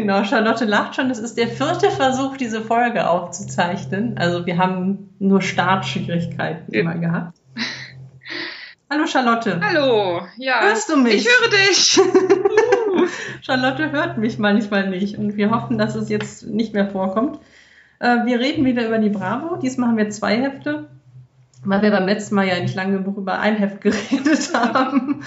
Genau, Charlotte lacht schon. Es ist der vierte Versuch, diese Folge aufzuzeichnen. Also wir haben nur Startschwierigkeiten ja. immer gehabt. Hallo Charlotte. Hallo, ja. Hörst du mich? Ich höre dich. Charlotte hört mich manchmal nicht und wir hoffen, dass es jetzt nicht mehr vorkommt. Äh, wir reden wieder über die Bravo. Diesmal haben wir zwei Hefte, weil wir beim letzten Mal ja nicht lange genug über ein Heft geredet haben.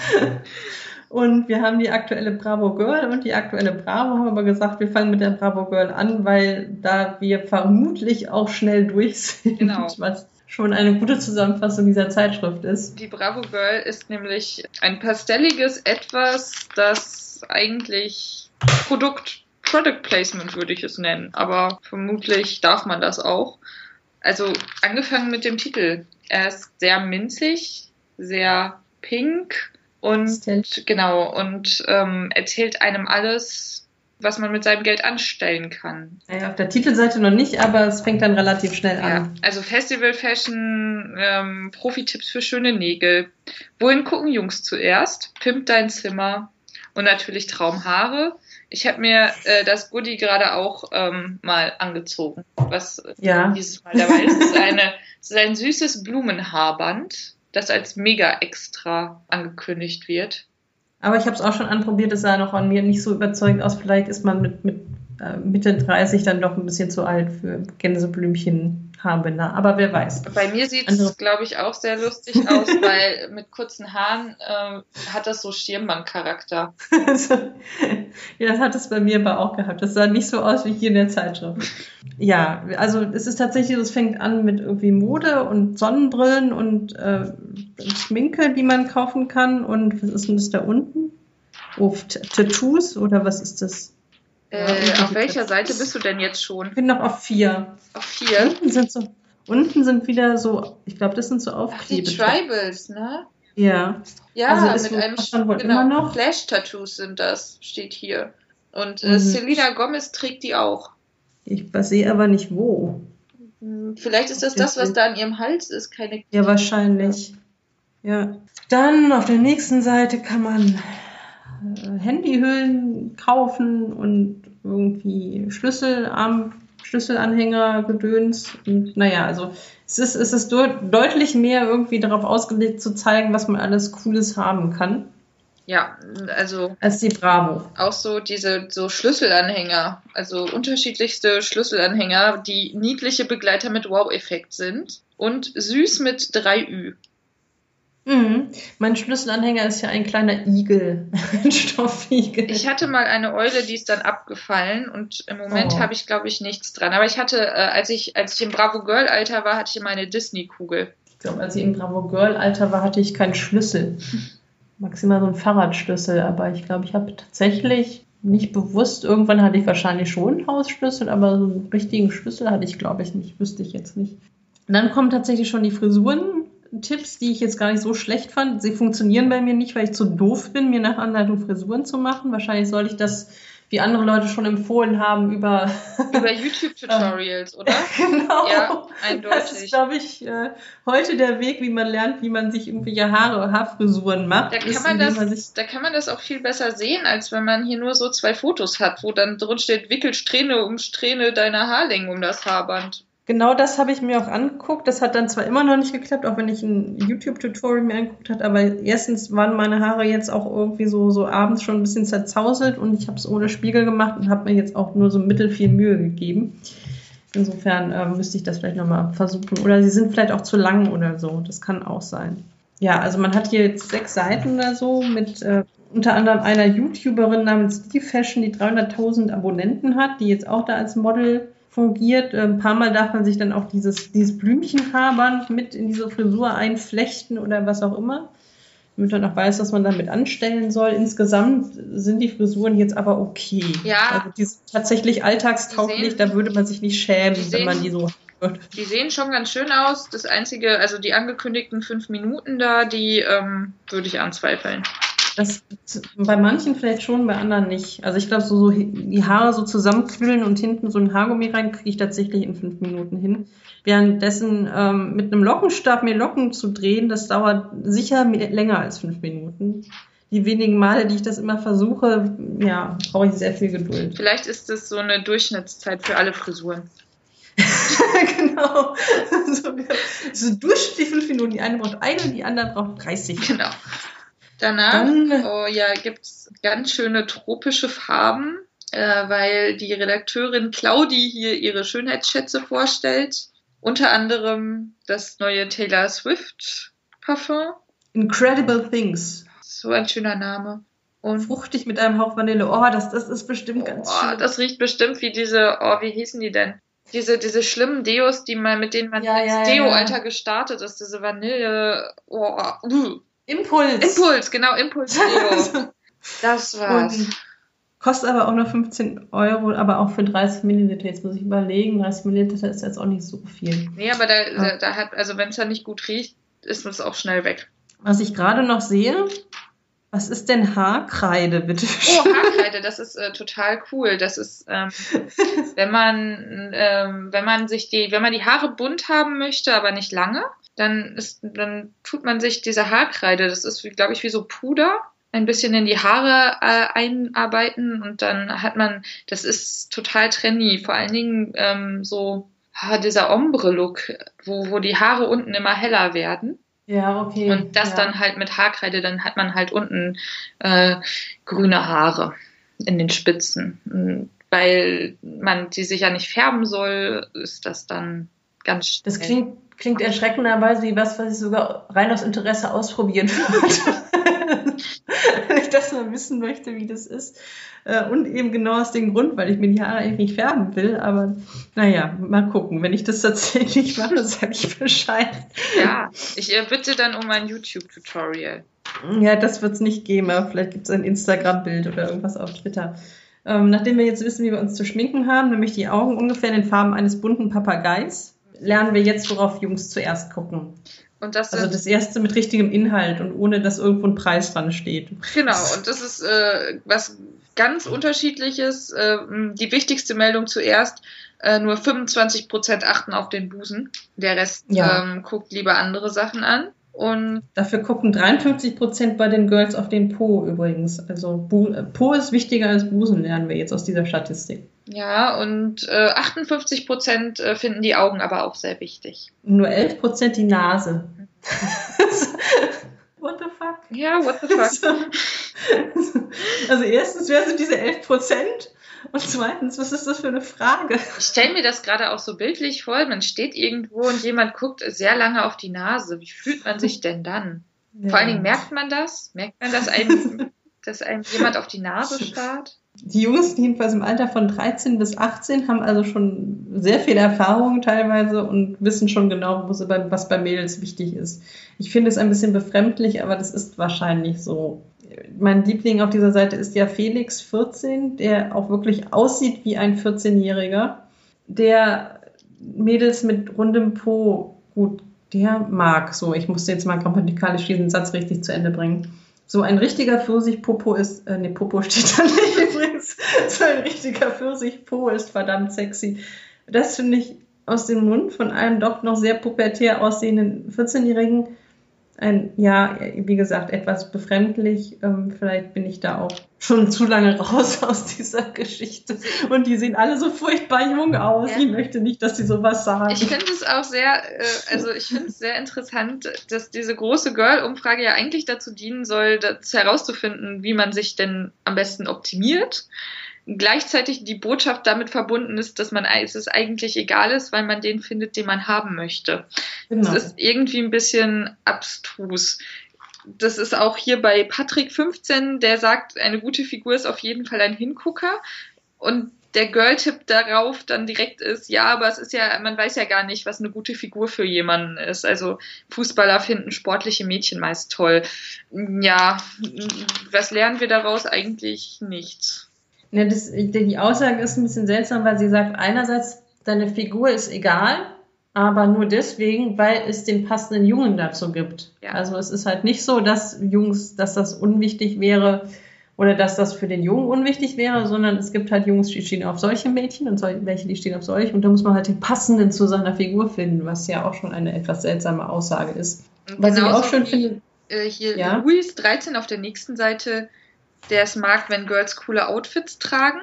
Und wir haben die aktuelle Bravo Girl und die aktuelle Bravo haben aber gesagt, wir fangen mit der Bravo Girl an, weil da wir vermutlich auch schnell durch sind, genau. was schon eine gute Zusammenfassung dieser Zeitschrift ist. Die Bravo Girl ist nämlich ein pastelliges Etwas, das eigentlich Produkt, Product Placement würde ich es nennen, aber vermutlich darf man das auch. Also angefangen mit dem Titel. Er ist sehr minzig, sehr pink, und genau, und ähm, erzählt einem alles, was man mit seinem Geld anstellen kann. Naja, auf der Titelseite noch nicht, aber es fängt dann relativ schnell an. Ja, also Festival Fashion, ähm, Profi-Tipps für schöne Nägel. Wohin gucken Jungs zuerst? Pimp dein Zimmer. Und natürlich Traumhaare. Ich habe mir äh, das Goodie gerade auch ähm, mal angezogen, was ja. dieses Mal dabei ist. Es ist, eine, es ist ein süßes Blumenhaarband das als mega extra angekündigt wird. Aber ich habe es auch schon anprobiert, es sah noch an mir nicht so überzeugend aus. Vielleicht ist man mit, mit äh, Mitte 30 dann doch ein bisschen zu alt für Gänseblümchen Haarbänder. Aber wer weiß. Bei mir sieht es, glaube ich, auch sehr lustig aus, weil mit kurzen Haaren äh, hat das so Stirnbandcharakter. ja, das hat es bei mir aber auch gehabt. Das sah nicht so aus wie hier in der Zeitschrift. Ja, also es ist tatsächlich, es fängt an mit irgendwie Mode und Sonnenbrillen und äh, Schminke, die man kaufen kann. Und was ist denn das da unten? Oh, Tattoos oder was ist das? Äh, auf welcher Seite bist du denn jetzt schon? Ich bin noch auf vier. Auf vier? Unten sind, so, unten sind wieder so, ich glaube, das sind so Aufkleber. die Tribals, ne? Ja. Ja, also mit einem genau, Flash-Tattoos sind das, steht hier. Und äh, mhm. Selena Gomez trägt die auch. Ich sehe aber nicht wo. Vielleicht ist das das, was da an ihrem Hals ist, keine. Ja, wahrscheinlich. Ja. Dann auf der nächsten Seite kann man Handyhüllen kaufen und irgendwie Schlüsselarm, Schlüsselanhänger, Gedöns. Und naja, also es ist, es ist deutlich mehr irgendwie darauf ausgelegt zu zeigen, was man alles Cooles haben kann. Ja, also. Als die Bravo. Auch so diese so Schlüsselanhänger, also unterschiedlichste Schlüsselanhänger, die niedliche Begleiter mit Wow-Effekt sind und süß mit 3Ü. Mhm. Mein Schlüsselanhänger ist ja ein kleiner Igel, ein Stoffigel. Ich hatte mal eine Eule, die ist dann abgefallen und im Moment oh. habe ich, glaube ich, nichts dran. Aber ich hatte, äh, als ich, als ich im Bravo Girl Alter war, hatte ich immer eine Disney-Kugel. Ich glaube, als ich im Bravo Girl Alter war, hatte ich keinen Schlüssel. Maximal so einen Fahrradschlüssel, aber ich glaube, ich habe tatsächlich nicht bewusst, irgendwann hatte ich wahrscheinlich schon einen Hausschlüssel, aber so einen richtigen Schlüssel hatte ich, glaube ich, nicht, wüsste ich jetzt nicht. Und dann kommen tatsächlich schon die Frisuren Tipps, die ich jetzt gar nicht so schlecht fand. Sie funktionieren bei mir nicht, weil ich zu doof bin, mir nach Anleitung Frisuren zu machen. Wahrscheinlich soll ich das, wie andere Leute schon empfohlen haben, über, über YouTube-Tutorials, oder? genau. Ja, eindeutig. Das ist, glaube ich, äh, heute der Weg, wie man lernt, wie man sich irgendwelche Haare, Haarfrisuren macht. Da kann, man das, man da kann man das auch viel besser sehen, als wenn man hier nur so zwei Fotos hat, wo dann drin steht, wickel Strähne um Strähne deiner Haarlänge um das Haarband. Genau das habe ich mir auch angeguckt. Das hat dann zwar immer noch nicht geklappt, auch wenn ich ein YouTube-Tutorial mir angeguckt habe, aber erstens waren meine Haare jetzt auch irgendwie so, so abends schon ein bisschen zerzauselt und ich habe es ohne Spiegel gemacht und habe mir jetzt auch nur so mittel viel Mühe gegeben. Insofern äh, müsste ich das vielleicht nochmal versuchen. Oder sie sind vielleicht auch zu lang oder so. Das kann auch sein. Ja, also man hat hier jetzt sechs Seiten oder so mit äh, unter anderem einer YouTuberin namens Steve Fashion, die 300.000 Abonnenten hat, die jetzt auch da als Model fungiert. Äh, ein paar Mal darf man sich dann auch dieses, dieses Blümchenhaarband mit in diese Frisur einflechten oder was auch immer. Damit man auch weiß, was man damit anstellen soll. Insgesamt sind die Frisuren jetzt aber okay. Ja. Also die sind tatsächlich alltagstauglich, sehen, da würde man sich nicht schämen, sehen, wenn man die so hat. Die sehen schon ganz schön aus. Das einzige, also die angekündigten fünf Minuten da, die ähm, würde ich anzweifeln. Das bei manchen vielleicht schon, bei anderen nicht. Also ich glaube, so, so die Haare so zusammenknüllen und hinten so ein Haargummi rein, kriege ich tatsächlich in fünf Minuten hin. Währenddessen ähm, mit einem Lockenstab mir Locken zu drehen, das dauert sicher länger als fünf Minuten. die wenigen Male, die ich das immer versuche, ja, brauche ich sehr viel Geduld. Vielleicht ist es so eine Durchschnittszeit für alle Frisuren. genau. So, so durchschnittlich fünf Minuten. Die eine braucht eine, die andere braucht 30. Genau. Danach Dann, oh, ja, gibt es ganz schöne tropische Farben, äh, weil die Redakteurin Claudi hier ihre Schönheitsschätze vorstellt. Unter anderem das neue Taylor Swift Parfum. Incredible Things. So ein schöner Name. Und fruchtig mit einem Hauch Vanille. Oh, das, das ist bestimmt oh, ganz schön. Das riecht bestimmt wie diese, oh, wie hießen die denn? Diese, diese schlimmen Deos, die man, mit denen man ja, ins ja, Deo-Alter ja. gestartet ist, diese Vanille. Oh, uh. Impuls. Impuls, genau, Impuls-Deo. das war's. Und kostet aber auch nur 15 Euro, aber auch für 30 Milliliter. Jetzt muss ich überlegen, 30 Milliliter ist jetzt auch nicht so viel. Nee, aber da, da, da hat, also wenn es da nicht gut riecht, ist es auch schnell weg. Was ich gerade noch sehe, was ist denn Haarkreide, bitte? Oh, Haarkreide, das ist äh, total cool. Das ist, ähm, wenn man, ähm, wenn man sich die, wenn man die Haare bunt haben möchte, aber nicht lange, dann ist, dann tut man sich diese Haarkreide. Das ist, glaube ich, wie so Puder ein bisschen in die Haare äh, einarbeiten und dann hat man, das ist total trendy, vor allen Dingen ähm, so ah, dieser Ombre-Look, wo, wo die Haare unten immer heller werden. Ja, okay. Und das ja. dann halt mit Haarkreide, dann hat man halt unten äh, grüne Haare in den Spitzen. Und weil man die sich ja nicht färben soll, ist das dann ganz schnell. Das klingt, klingt erschreckenderweise wie was, was ich sogar rein aus Interesse ausprobieren würde. Wenn ich das mal wissen möchte, wie das ist. Äh, und eben genau aus dem Grund, weil ich mir die Haare eigentlich nicht färben will. Aber naja, mal gucken. Wenn ich das tatsächlich mache, sage ich Bescheid. Ja, ich äh, bitte dann um ein YouTube-Tutorial. Ja, das wird es nicht geben, aber vielleicht gibt es ein Instagram-Bild oder irgendwas auf Twitter. Ähm, nachdem wir jetzt wissen, wie wir uns zu schminken haben, nämlich die Augen ungefähr in den Farben eines bunten Papageis, lernen wir jetzt, worauf Jungs zuerst gucken. Das also das erste mit richtigem Inhalt und ohne dass irgendwo ein Preis dran steht. Genau, und das ist äh, was ganz unterschiedliches. Äh, die wichtigste Meldung zuerst, äh, nur 25% achten auf den Busen. Der Rest ja. ähm, guckt lieber andere Sachen an. Und Dafür gucken 53% bei den Girls auf den Po übrigens. Also Bu äh, Po ist wichtiger als Busen, lernen wir jetzt aus dieser Statistik. Ja, und äh, 58% äh, finden die Augen aber auch sehr wichtig. Nur 11% die Nase. what the fuck? Ja, what the fuck? also erstens, wer sind diese 11 Und zweitens, was ist das für eine Frage? Ich stelle mir das gerade auch so bildlich vor. Man steht irgendwo und jemand guckt sehr lange auf die Nase. Wie fühlt man sich denn dann? Ja. Vor allen Dingen merkt man das? Merkt man, dass einem, dass einem jemand auf die Nase starrt? Die Jungs, jedenfalls im Alter von 13 bis 18, haben also schon sehr viel Erfahrung teilweise und wissen schon genau, was bei Mädels wichtig ist. Ich finde es ein bisschen befremdlich, aber das ist wahrscheinlich so. Mein Liebling auf dieser Seite ist ja Felix 14, der auch wirklich aussieht wie ein 14-Jähriger, der Mädels mit rundem Po gut, der mag so. Ich musste jetzt mal grammatikalisch diesen Satz richtig zu Ende bringen. So ein richtiger Pfirsich-Popo ist, äh, nee, Popo steht da nicht übrigens. So ein richtiger Pfirsich-Po ist verdammt sexy. Das finde ich aus dem Mund von einem doch noch sehr pubertär aussehenden 14-Jährigen ein, ja, wie gesagt, etwas befremdlich. Ähm, vielleicht bin ich da auch schon zu lange raus aus dieser Geschichte. Und die sehen alle so furchtbar jung aus. Ja. Ich möchte nicht, dass sie sowas sagen. Ich finde es auch sehr, äh, also ich finde es sehr interessant, dass diese große Girl-Umfrage ja eigentlich dazu dienen soll, das herauszufinden, wie man sich denn am besten optimiert gleichzeitig die Botschaft damit verbunden ist, dass man es eigentlich egal ist, weil man den findet, den man haben möchte. Genau. Das ist irgendwie ein bisschen abstrus. Das ist auch hier bei Patrick 15, der sagt, eine gute Figur ist auf jeden Fall ein Hingucker. Und der Girl-Tipp darauf dann direkt ist, ja, aber es ist ja, man weiß ja gar nicht, was eine gute Figur für jemanden ist. Also Fußballer finden sportliche Mädchen meist toll. Ja, was lernen wir daraus? Eigentlich nichts. Ja, das, die Aussage ist ein bisschen seltsam, weil sie sagt, einerseits, deine Figur ist egal, aber nur deswegen, weil es den passenden Jungen dazu gibt. Ja. Also es ist halt nicht so, dass Jungs, dass das unwichtig wäre oder dass das für den Jungen unwichtig wäre, sondern es gibt halt Jungs, die stehen auf solche Mädchen und welche, die stehen auf solche und da muss man halt den passenden zu seiner Figur finden, was ja auch schon eine etwas seltsame Aussage ist. Was ich auch schön finde, Äh, hier Ja. Louis 13 auf der nächsten Seite, der es mag, wenn Girls coole Outfits tragen.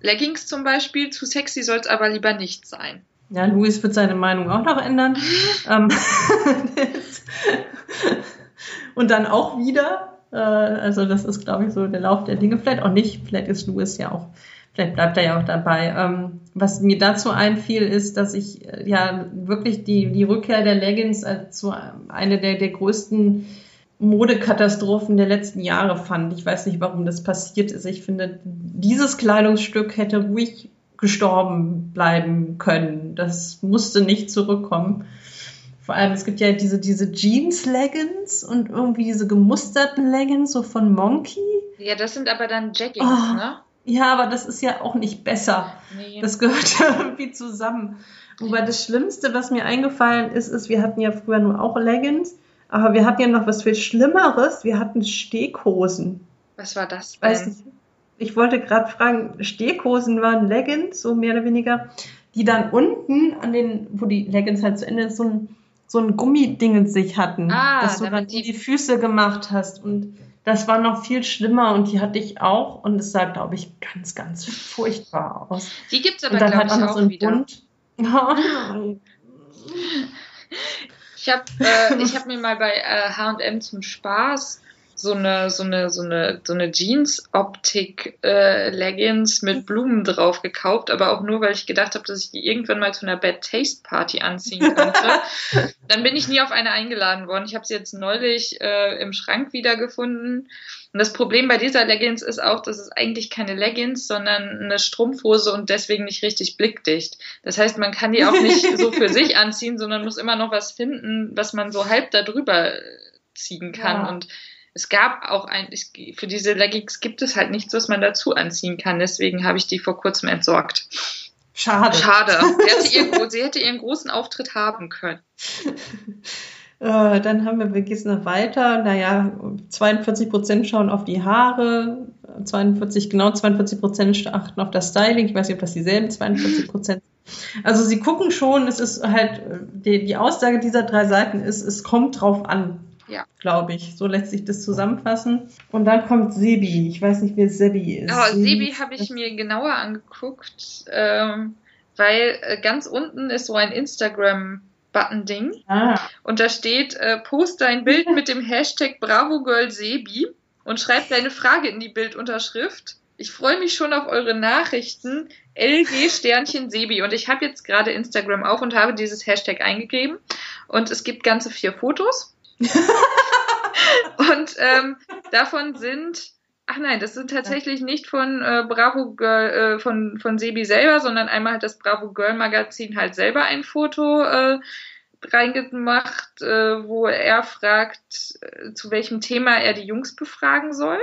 Leggings zum Beispiel, zu sexy soll es aber lieber nicht sein. Ja, Luis wird seine Meinung auch noch ändern. ähm, und dann auch wieder. Äh, also das ist, glaube ich, so der Lauf der Dinge. Vielleicht auch nicht. Vielleicht ist Louis ja auch, vielleicht bleibt er ja auch dabei. Ähm, was mir dazu einfiel, ist, dass ich äh, ja wirklich die, die Rückkehr der Leggings als so eine der, der größten Modekatastrophen der letzten Jahre fand. Ich weiß nicht, warum das passiert ist. Ich finde, dieses Kleidungsstück hätte ruhig gestorben bleiben können. Das musste nicht zurückkommen. Vor allem, es gibt ja diese, diese Jeans-Leggings und irgendwie diese gemusterten Leggings, so von Monkey. Ja, das sind aber dann Jaggings, Oh. ne? Ja, aber das ist ja auch nicht besser. Nee. Das gehört ja irgendwie zusammen. Wobei das Schlimmste, was mir eingefallen ist, ist, wir hatten ja früher nur auch Leggings, aber wir hatten ja noch was viel Schlimmeres. Wir hatten Steghosen. Was war das Ich weiß denn? nicht. Ich wollte gerade fragen, Steghosen waren Leggings, so mehr oder weniger, die dann unten an den, wo die Leggings halt zu Ende ist, so ein, so ein Gummiding in sich hatten, Ah, das du dann die- die Füße gemacht hast. Und das war noch viel schlimmer und die hatte ich auch und es sah, glaube ich, ganz, ganz furchtbar aus. Die gibt's aber, Und dann glaube ich, auch so wieder. Bund. Ich habe äh, ich hab mir mal bei äh, H&M zum Spaß so eine so eine so eine so eine Jeans Optik äh, Leggings mit Blumen drauf gekauft, aber auch nur weil ich gedacht habe, dass ich die irgendwann mal zu einer Bad Taste Party anziehen könnte. Dann bin ich nie auf eine eingeladen worden. Ich habe sie jetzt neulich äh, im Schrank wiedergefunden. Und das Problem bei dieser Leggings ist auch, dass es eigentlich keine Leggings, sondern eine Strumpfhose und deswegen nicht richtig blickdicht. Das heißt, man kann die auch nicht so für sich anziehen, sondern muss immer noch was finden, was man so halb da drüber äh, ziehen kann. Ja. Und es gab auch eigentlich, für diese Leggings gibt es halt nichts, was man dazu anziehen kann. Deswegen habe ich die vor kurzem entsorgt. Schade. Schade. Sie hätte, ihren, sie hätte ihren großen Auftritt haben können. Äh, dann haben wir, wir gehen noch weiter. Naja, 42 Prozent schauen auf die Haare, 42, genau 42 Prozent achten auf das Styling. Ich weiß nicht, ob das dieselben 42 Prozent. Also sie gucken schon, es ist halt, die, die Aussage dieser drei Seiten ist, es kommt drauf an. Ja. Glaube ich. So lässt sich das zusammenfassen. Und dann kommt Sebi. Ich weiß nicht, wer Sebi ist. Aber Sebi habe ich mir genauer angeguckt, ähm, weil äh, ganz unten ist so ein Instagram-Button-Ding Ah, und da steht, äh, post dein Bild mit dem Hashtag BravoGirlSebi und schreib deine Frage in die Bildunterschrift. Ich freue mich schon auf eure Nachrichten. LG Sternchen Sebi. Und ich habe jetzt gerade Instagram auf und habe dieses Hashtag eingegeben. Und es gibt ganze vier Fotos. und ähm, davon sind, ach nein, das sind tatsächlich nicht von äh, Bravo Girl, äh, von, von Sebi selber, sondern einmal hat das Bravo Girl Magazin halt selber ein Foto äh, reingemacht, äh, wo er fragt, äh, zu welchem Thema er die Jungs befragen soll.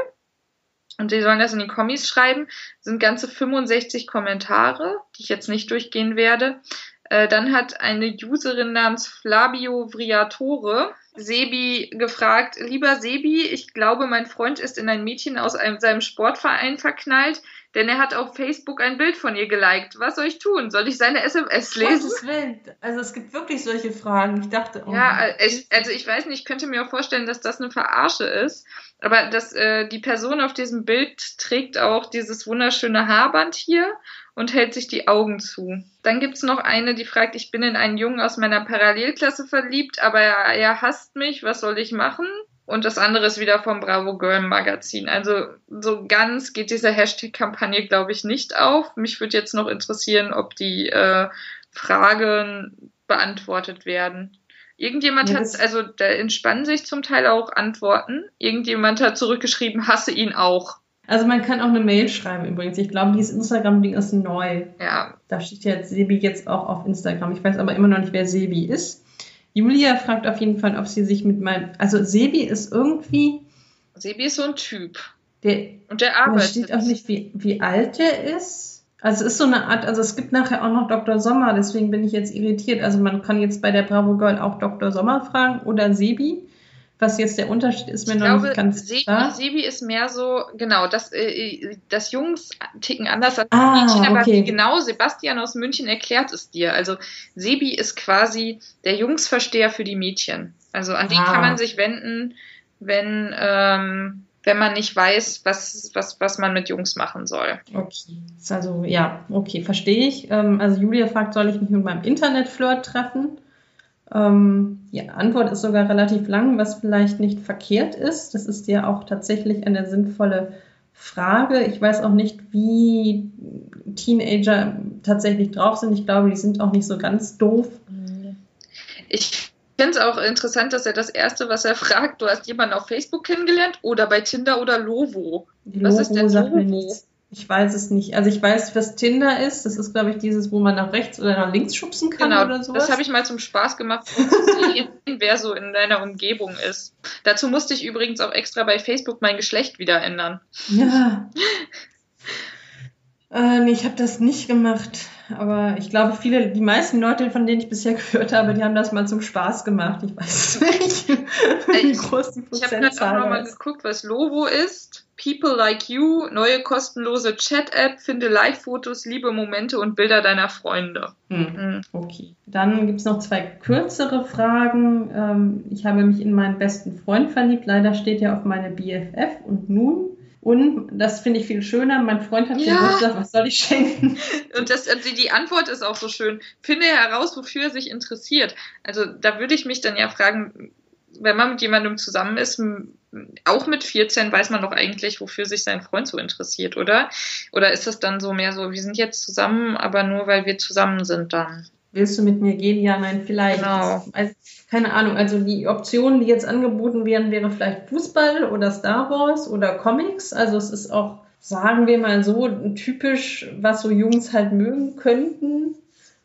Und die sollen das in die Kommis schreiben. sind ganze 65 Kommentare, die ich jetzt nicht durchgehen werde. Äh, dann hat eine Userin namens Flavio Vriatore Sebi gefragt, lieber Sebi, ich glaube, mein Freund ist in ein Mädchen aus einem, seinem Sportverein verknallt, denn er hat auf Facebook ein Bild von ihr geliked. Was soll ich tun? Soll ich seine SMS lesen? Gottes Willen. Also es gibt wirklich solche Fragen. Ich dachte, oh, Ja, äh, ich, also ich weiß nicht, ich könnte mir auch vorstellen, dass das eine Verarsche ist. Aber dass äh, die Person auf diesem Bild trägt auch dieses wunderschöne Haarband hier und hält sich die Augen zu. Dann gibt's noch eine, die fragt, ich bin in einen Jungen aus meiner Parallelklasse verliebt, aber er, er hasst mich, was soll ich machen? Und das andere ist wieder vom Bravo Girl Magazin. Also so ganz geht diese Hashtag-Kampagne, glaube ich, nicht auf. Mich würde jetzt noch interessieren, ob die äh, Fragen beantwortet werden. Irgendjemand Ja, hat, also da entspannen sich zum Teil auch Antworten. Irgendjemand hat zurückgeschrieben, hasse ihn auch. Also man kann auch eine Mail schreiben übrigens. Ich glaube, dieses Instagram-Ding ist neu. Ja, Da steht ja jetzt Sebi jetzt auch auf Instagram. Ich weiß aber immer noch nicht, wer Sebi ist. Julia fragt auf jeden Fall, ob sie sich mit meinem. Also Sebi ist irgendwie. Sebi ist so ein Typ. Der, Und der arbeitet. steht auch nicht, wie, wie alt der ist. Also es ist so eine Art, also es gibt nachher auch noch Dr. Sommer, deswegen bin ich jetzt irritiert. Also man kann jetzt bei der Bravo Girl auch Dr. Sommer fragen oder Sebi. Was jetzt der Unterschied ist, mir Ich noch glaube, nicht ganz Sebi, klar. Sebi ist mehr so, genau, das, äh, das Jungs ticken anders als Ah, Mädchen, aber okay. genau Sebastian aus München erklärt es dir. Also Sebi ist quasi der Jungsversteher für die Mädchen. Also an den Ah. kann man sich wenden, wenn, ähm, wenn man nicht weiß, was, was, was man mit Jungs machen soll. Okay. Also, ja, okay, verstehe ich. Ähm, also, Julia fragt, soll ich mich mit meinem Internetflirt treffen? Ähm, die Antwort ist sogar relativ lang, was vielleicht nicht verkehrt ist. Das ist ja auch tatsächlich eine sinnvolle Frage. Ich weiß auch nicht, wie Teenager tatsächlich drauf sind. Ich glaube, die sind auch nicht so ganz doof. Ich finde es auch interessant, dass er das Erste, was er fragt, du hast jemanden auf Facebook kennengelernt oder bei Tinder oder Lovo. Die was Lovo ist denn Lovo? Ich weiß es nicht. Also ich weiß, was Tinder ist. Das ist, glaube ich, dieses, wo man nach rechts oder nach links schubsen kann genau, oder sowas. Das habe ich mal zum Spaß gemacht, um zu sehen, wer so in deiner Umgebung ist. Dazu musste ich übrigens auch extra bei Facebook mein Geschlecht wieder ändern. Ja. äh, nee, ich habe das nicht gemacht. Aber ich glaube, viele, die meisten Leute, von denen ich bisher gehört habe, die haben das mal zum Spaß gemacht. Ich weiß es nicht, wie groß die Prozentzahl ist. Ich habe auch nochmal geguckt, was Lovo ist. People Like You, neue kostenlose Chat-App, finde Live-Fotos, liebe Momente und Bilder deiner Freunde. Hm. Hm. Okay. Dann gibt es noch zwei kürzere Fragen. Ähm, ich habe mich in meinen besten Freund verliebt. Leider steht er auf meine BFF. Und nun? Und das finde ich viel schöner. Mein Freund hat ja. Geburtstag, was soll ich schenken? Und das, also die Antwort ist auch so schön. Finde heraus, wofür er sich interessiert. Also da würde ich mich dann ja fragen, wenn man mit jemandem zusammen ist, auch mit 14 weiß man doch eigentlich, wofür sich sein Freund so interessiert, oder? Oder ist das dann so mehr so, wir sind jetzt zusammen, aber nur weil wir zusammen sind dann? Willst du mit mir gehen? Ja, nein, vielleicht. Genau. Also, keine Ahnung, also die Optionen, die jetzt angeboten werden, wäre vielleicht Fußball oder Star Wars oder Comics. Also es ist auch, sagen wir mal so, typisch, was so Jungs halt mögen könnten.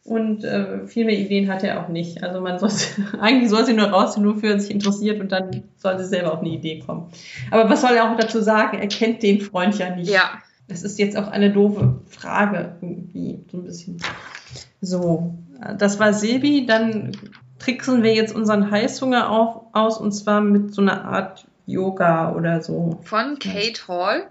Und äh, viel mehr Ideen hat er auch nicht. Also man sollte, eigentlich soll sie nur raus, nur für sich interessiert und dann soll sie selber auf eine Idee kommen. Aber was soll er auch dazu sagen? Er kennt den Freund ja nicht. Ja. Das ist jetzt auch eine doofe Frage irgendwie, so ein bisschen. So, das war Sebi. Dann tricksen wir jetzt unseren Heißhunger auf, aus und zwar mit so einer Art Yoga oder so. Von Kate Hall.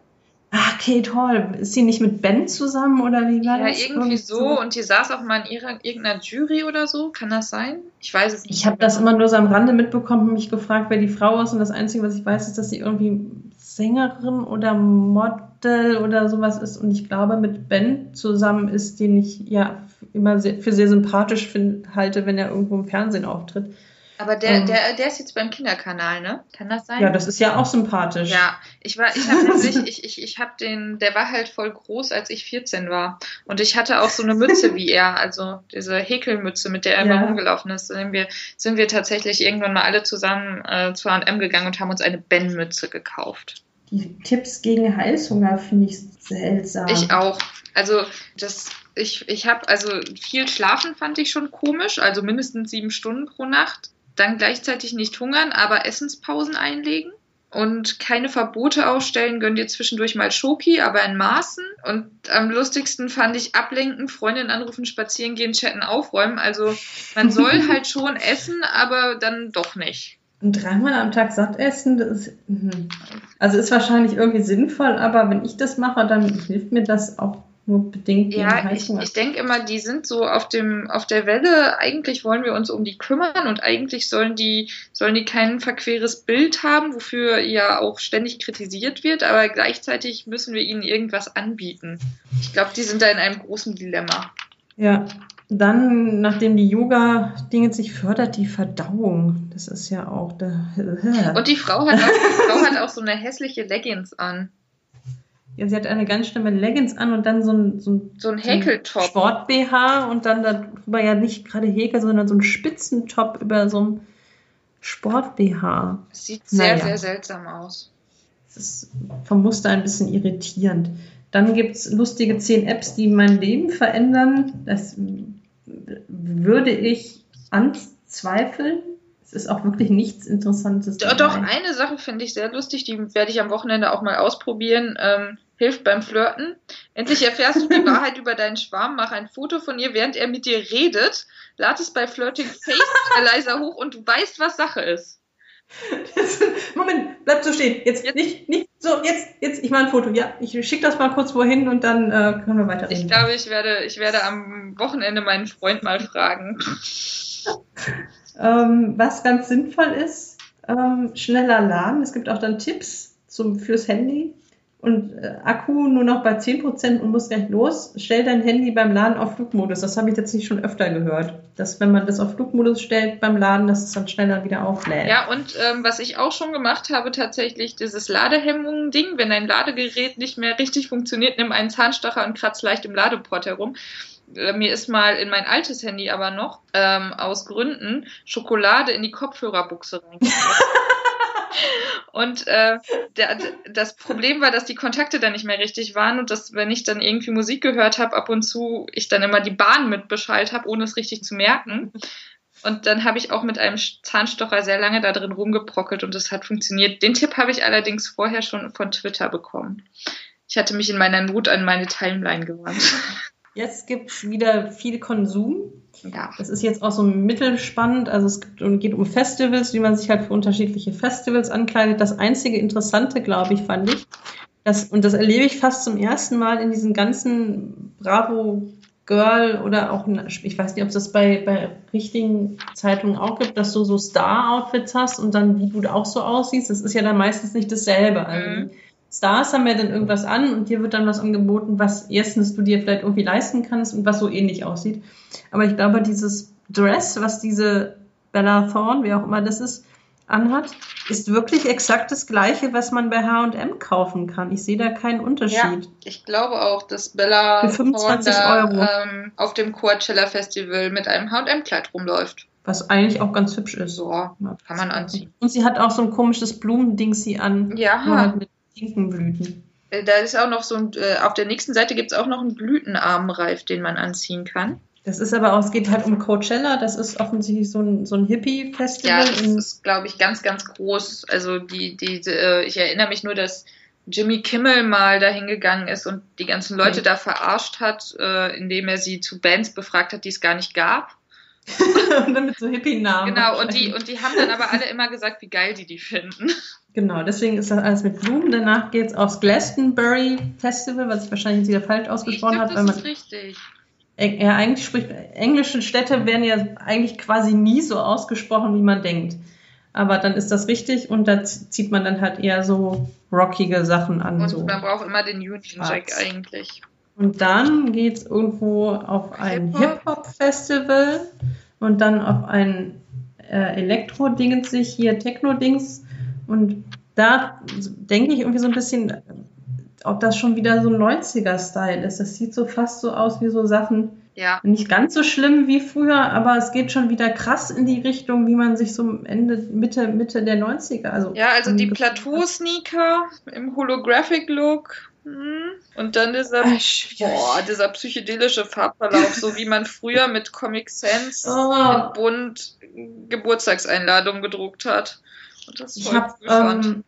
Ah, Kate Hall. Ist sie nicht mit Ben zusammen oder wie war ja, das? Ja, irgendwie so. Und die saß auch mal in ihrer, irgendeiner Jury oder so. Kann das sein? Ich weiß es nicht. Ich habe das immer nur so am Rande mitbekommen und mich gefragt, wer die Frau ist. Und das Einzige, was ich weiß, ist, dass sie irgendwie Sängerin oder Model oder sowas ist. Und ich glaube, mit Ben zusammen ist, den ich ja immer sehr, für sehr sympathisch find, halte, wenn er irgendwo im Fernsehen auftritt. Aber der, ähm, der, der ist jetzt beim Kinderkanal, ne? Kann das sein? Ja, das ist ja auch sympathisch. Ja, ich war, ich habe ich, ich, ich habe den, der war halt voll groß, als ich 14 war. Und ich hatte auch so eine Mütze wie er, also diese Häkelmütze, mit der er ja. immer rumgelaufen ist. Sind wir, sind wir tatsächlich irgendwann mal alle zusammen äh, zu H&M gegangen und haben uns eine Ben-Mütze gekauft. Die Tipps gegen Heißhunger finde ich seltsam. Ich auch. Also das ich, ich habe also viel schlafen fand ich schon komisch, also mindestens sieben Stunden pro Nacht dann gleichzeitig nicht hungern, aber Essenspausen einlegen und keine Verbote aufstellen, gönn dir zwischendurch mal Schoki, aber in Maßen. Und am lustigsten fand ich ablenken, Freundin anrufen, spazieren gehen, chatten, aufräumen. Also man soll halt schon essen, aber dann doch nicht. Und dreimal am Tag satt essen, das ist, mhm. also ist wahrscheinlich irgendwie sinnvoll, aber wenn ich das mache, dann hilft mir das auch nur bedingt ja, ich, ich denke immer, die sind so auf dem auf der Welle. Eigentlich wollen wir uns um die kümmern und eigentlich sollen die sollen die kein verqueres Bild haben, wofür ja auch ständig kritisiert wird, aber gleichzeitig müssen wir ihnen irgendwas anbieten. Ich glaube, die sind da in einem großen Dilemma. Ja, dann, nachdem die Yoga-Dinge sich fördert, die Verdauung. Das ist ja auch der. Und die Frau hat auch, die Frau hat auch so eine hässliche Leggings an. Ja, sie hat eine ganz schlimme Leggings an und dann so ein, so ein, so ein Häkeltop. Sport-BH und dann darüber ja nicht gerade Häkel, sondern so ein Spitzentop über so einem Sport-BH. Sieht sehr, naja. sehr seltsam aus. Das ist vom Muster ein bisschen irritierend. Dann gibt es lustige 10 Apps, die mein Leben verändern. Das würde ich anzweifeln. Es ist auch wirklich nichts Interessantes. Doch, doch eine Sache finde ich sehr lustig, die werde ich am Wochenende auch mal ausprobieren. Ähm, hilft beim Flirten. Endlich erfährst du die Wahrheit über deinen Schwarm, mach ein Foto von ihr, während er mit dir redet, lad es bei Flirting Face Eliza hoch und du weißt, was Sache ist. Moment, bleib so stehen. Jetzt, jetzt, nicht, nicht so, jetzt, jetzt, ich mache ein Foto. Ja, ich schicke das mal kurz wohin und dann äh, können wir weiter Ich glaube, ich werde, ich werde am Wochenende meinen Freund mal fragen. ähm, was ganz sinnvoll ist, ähm, schneller laden. Es gibt auch dann Tipps zum, fürs Handy. Und äh, Akku nur noch bei 10% und muss gleich los. Stell dein Handy beim Laden auf Flugmodus. Das habe ich jetzt nicht schon öfter gehört. Dass wenn man das auf Flugmodus stellt beim Laden, dass es dann schneller wieder auflädt. Ja, und ähm, was ich auch schon gemacht habe, tatsächlich dieses Ladehemmungen-Ding. Wenn dein Ladegerät nicht mehr richtig funktioniert, nimm einen Zahnstocher und kratz leicht im Ladeport herum. Äh, mir ist mal in mein altes Handy aber noch ähm, aus Gründen Schokolade in die Kopfhörerbuchse reingefallen. Und äh, der, das Problem war, dass die Kontakte dann nicht mehr richtig waren und dass, wenn ich dann irgendwie Musik gehört habe, ab und zu ich dann immer die Bahn mit Bescheid habe, ohne es richtig zu merken. Und dann habe ich auch mit einem Zahnstocher sehr lange da drin rumgebrockelt und es hat funktioniert. Den Tipp habe ich allerdings vorher schon von Twitter bekommen. Ich hatte mich in meiner Not an meine Timeline gewandt. Jetzt gibt es wieder viel Konsum. Ja. Das ist jetzt auch so mittelspannend. Also es geht um Festivals, wie man sich halt für unterschiedliche Festivals ankleidet. Das einzige Interessante, glaube ich, fand ich, das, und das erlebe ich fast zum ersten Mal in diesen ganzen Bravo Girl oder auch, ich weiß nicht, ob es das bei, bei richtigen Zeitungen auch gibt, dass du so Star-Outfits hast und dann wie du auch so aussiehst. Das ist ja dann meistens nicht dasselbe. Also mhm. Stars haben ja dann irgendwas an und dir wird dann was angeboten, was erstens du dir vielleicht irgendwie leisten kannst und was so ähnlich aussieht. Aber ich glaube, dieses Dress, was diese Bella Thorne, wie auch immer das ist, anhat, ist wirklich exakt das gleiche, was man bei H&M kaufen kann. Ich sehe da keinen Unterschied. Ja, ich glaube auch, dass Bella Für 25 da, Euro. Ähm, auf dem Coachella Festival mit einem H&M-Kleid rumläuft. Was eigentlich auch ganz hübsch ist. So, kann man anziehen. Und sie hat auch so ein komisches Blumending sie an. Ja. Halt mit pinken Blüten. Äh, da ist auch noch so ein, äh, auf der nächsten Seite gibt es auch noch einen Blütenarmreif, den man anziehen kann. Das ist aber auch, es geht halt um Coachella, das ist offensichtlich so ein, so ein Hippie-Festival. Ja, das ist, glaube ich, ganz, ganz groß. Also die, die, äh, ich erinnere mich nur, dass Jimmy Kimmel mal dahin gegangen ist und die ganzen Leute mhm. da verarscht hat, indem er sie zu Bands befragt hat, die es gar nicht gab. und dann mit so Hippie-Namen. Genau, und die, und die haben dann aber alle immer gesagt, wie geil die die finden. Genau, deswegen ist das alles mit Blumen. Danach geht es aufs Glastonbury Festival, was ich wahrscheinlich wieder falsch ausgesprochen habe. Das ist richtig. Ja, eigentlich spricht, englische Städte werden ja eigentlich quasi nie so ausgesprochen, wie man denkt. Aber dann ist das richtig und da zieht man dann halt eher so rockige Sachen an. Und so. man braucht immer den Union Jack eigentlich. Und dann geht es irgendwo auf ein Hip-Hop-Festival und dann auf ein äh, Elektro-Dingens sich, hier Techno-Dings. Und da denke ich irgendwie so ein bisschen, ob das schon wieder so ein 90er-Style ist. Das sieht so fast so aus wie so Sachen, ja. nicht ganz so schlimm wie früher, aber es geht schon wieder krass in die Richtung, wie man sich so Ende, Mitte, Mitte der 90er, also. Ja, also die Plateau-Sneaker im Holographic-Look. Hm. Und dann dieser, Ach, boah, dieser psychedelische Farbverlauf, so wie man früher mit Comic Sans oh. bunt Geburtstagseinladungen gedruckt hat. Ich habe ähm,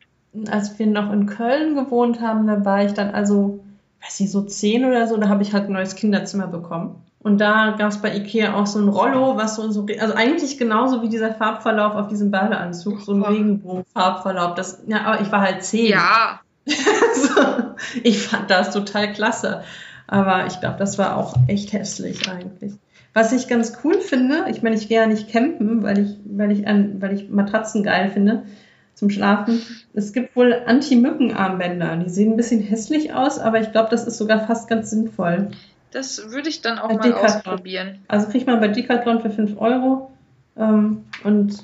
als wir noch in Köln gewohnt haben, da war ich dann also, weiß nicht, so zehn oder so, da habe ich halt ein neues Kinderzimmer bekommen. Und da gab es bei Ikea auch so ein Rollo, was so, so, also eigentlich genauso wie dieser Farbverlauf auf diesem Badeanzug, so ein Regenbogenfarbverlauf. Das, ja, aber ich war halt zehn. Ja. so, ich fand das total klasse. Aber ich glaube, das war auch echt hässlich eigentlich. Was ich ganz cool finde, ich meine, ich gehe ja nicht campen, weil ich, weil ich, an, weil ich Matratzen geil finde zum Schlafen. Es gibt wohl Anti-Mücken-Armbänder. Die sehen ein bisschen hässlich aus, aber ich glaube, das ist sogar fast ganz sinnvoll. Das würde ich dann auch bei mal Decathlon. ausprobieren. Also kriegt man bei Decathlon für 5 Euro. Ähm, und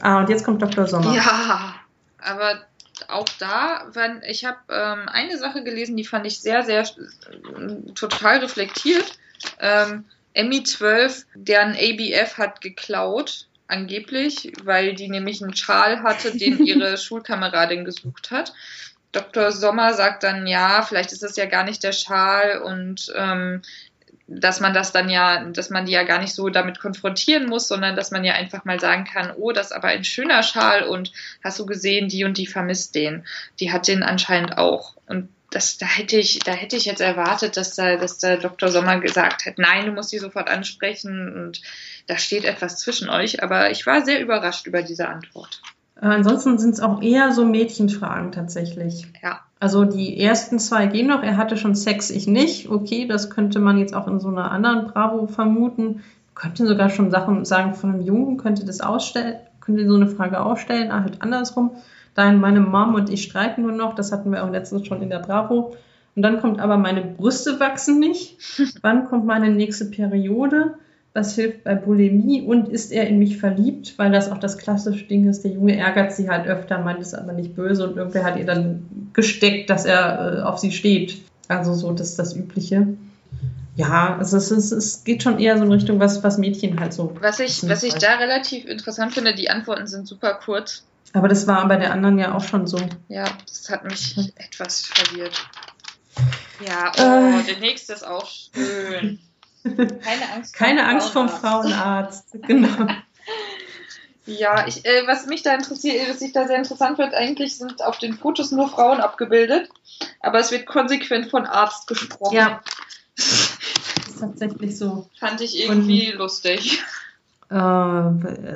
ah, und jetzt kommt Dr. Sommer. Ja, aber auch da, wenn ich habe ähm, eine Sache gelesen, die fand ich sehr, sehr äh, total reflektiert. Ähm, MI12, deren ABF hat geklaut angeblich, weil die nämlich einen Schal hatte, den ihre Schulkameradin gesucht hat. Dr. Sommer sagt dann, ja, vielleicht ist es ja gar nicht der Schal und ähm, dass man das dann ja, dass man die ja gar nicht so damit konfrontieren muss, sondern dass man ja einfach mal sagen kann, oh, das ist aber ein schöner Schal und hast du gesehen, die und die vermisst den. Die hat den anscheinend auch. Und das, da hätte ich, da hätte ich jetzt erwartet, dass da, dass der Dr. Sommer gesagt hat, nein, du musst sie sofort ansprechen und da steht etwas zwischen euch. Aber ich war sehr überrascht über diese Antwort. Äh, ansonsten sind es auch eher so Mädchenfragen tatsächlich. Ja. Also die ersten zwei gehen noch. Er hatte schon Sex, ich nicht. Okay, das könnte man jetzt auch in so einer anderen Bravo vermuten. Könnte sogar schon Sachen sagen von einem Jungen, könnte das ausstellen, könnt ihr so eine Frage auch stellen, ah, halt andersrum. Dann meine Mom und ich streiten nur noch, das hatten wir auch letztens schon in der Bravo. Und dann kommt aber meine Brüste wachsen nicht. Wann kommt meine nächste Periode? Was hilft bei Bulimie? Und ist er in mich verliebt? Weil das auch das klassische Ding ist, der Junge ärgert sie halt öfter, meint es aber nicht böse und irgendwer hat ihr dann gesteckt, dass er äh, auf sie steht. Also so, das ist das Übliche. Ja, also es, ist, es geht schon eher so in Richtung, was, was Mädchen halt so. Was ich, was ich da relativ interessant finde, die Antworten sind super kurz. Aber das war bei der anderen ja auch schon so. Ja, das hat mich etwas verwirrt. Ja, oh, äh. der nächste ist auch schön. Keine Angst, Keine Angst vom Frauenarzt. genau. Ja, ich, äh, was mich da interessiert, was ich da sehr interessant wird, eigentlich sind auf den Fotos nur Frauen abgebildet, aber es wird konsequent von Arzt gesprochen. Ja. Das ist tatsächlich so. Fand ich irgendwie Und, lustig. Äh,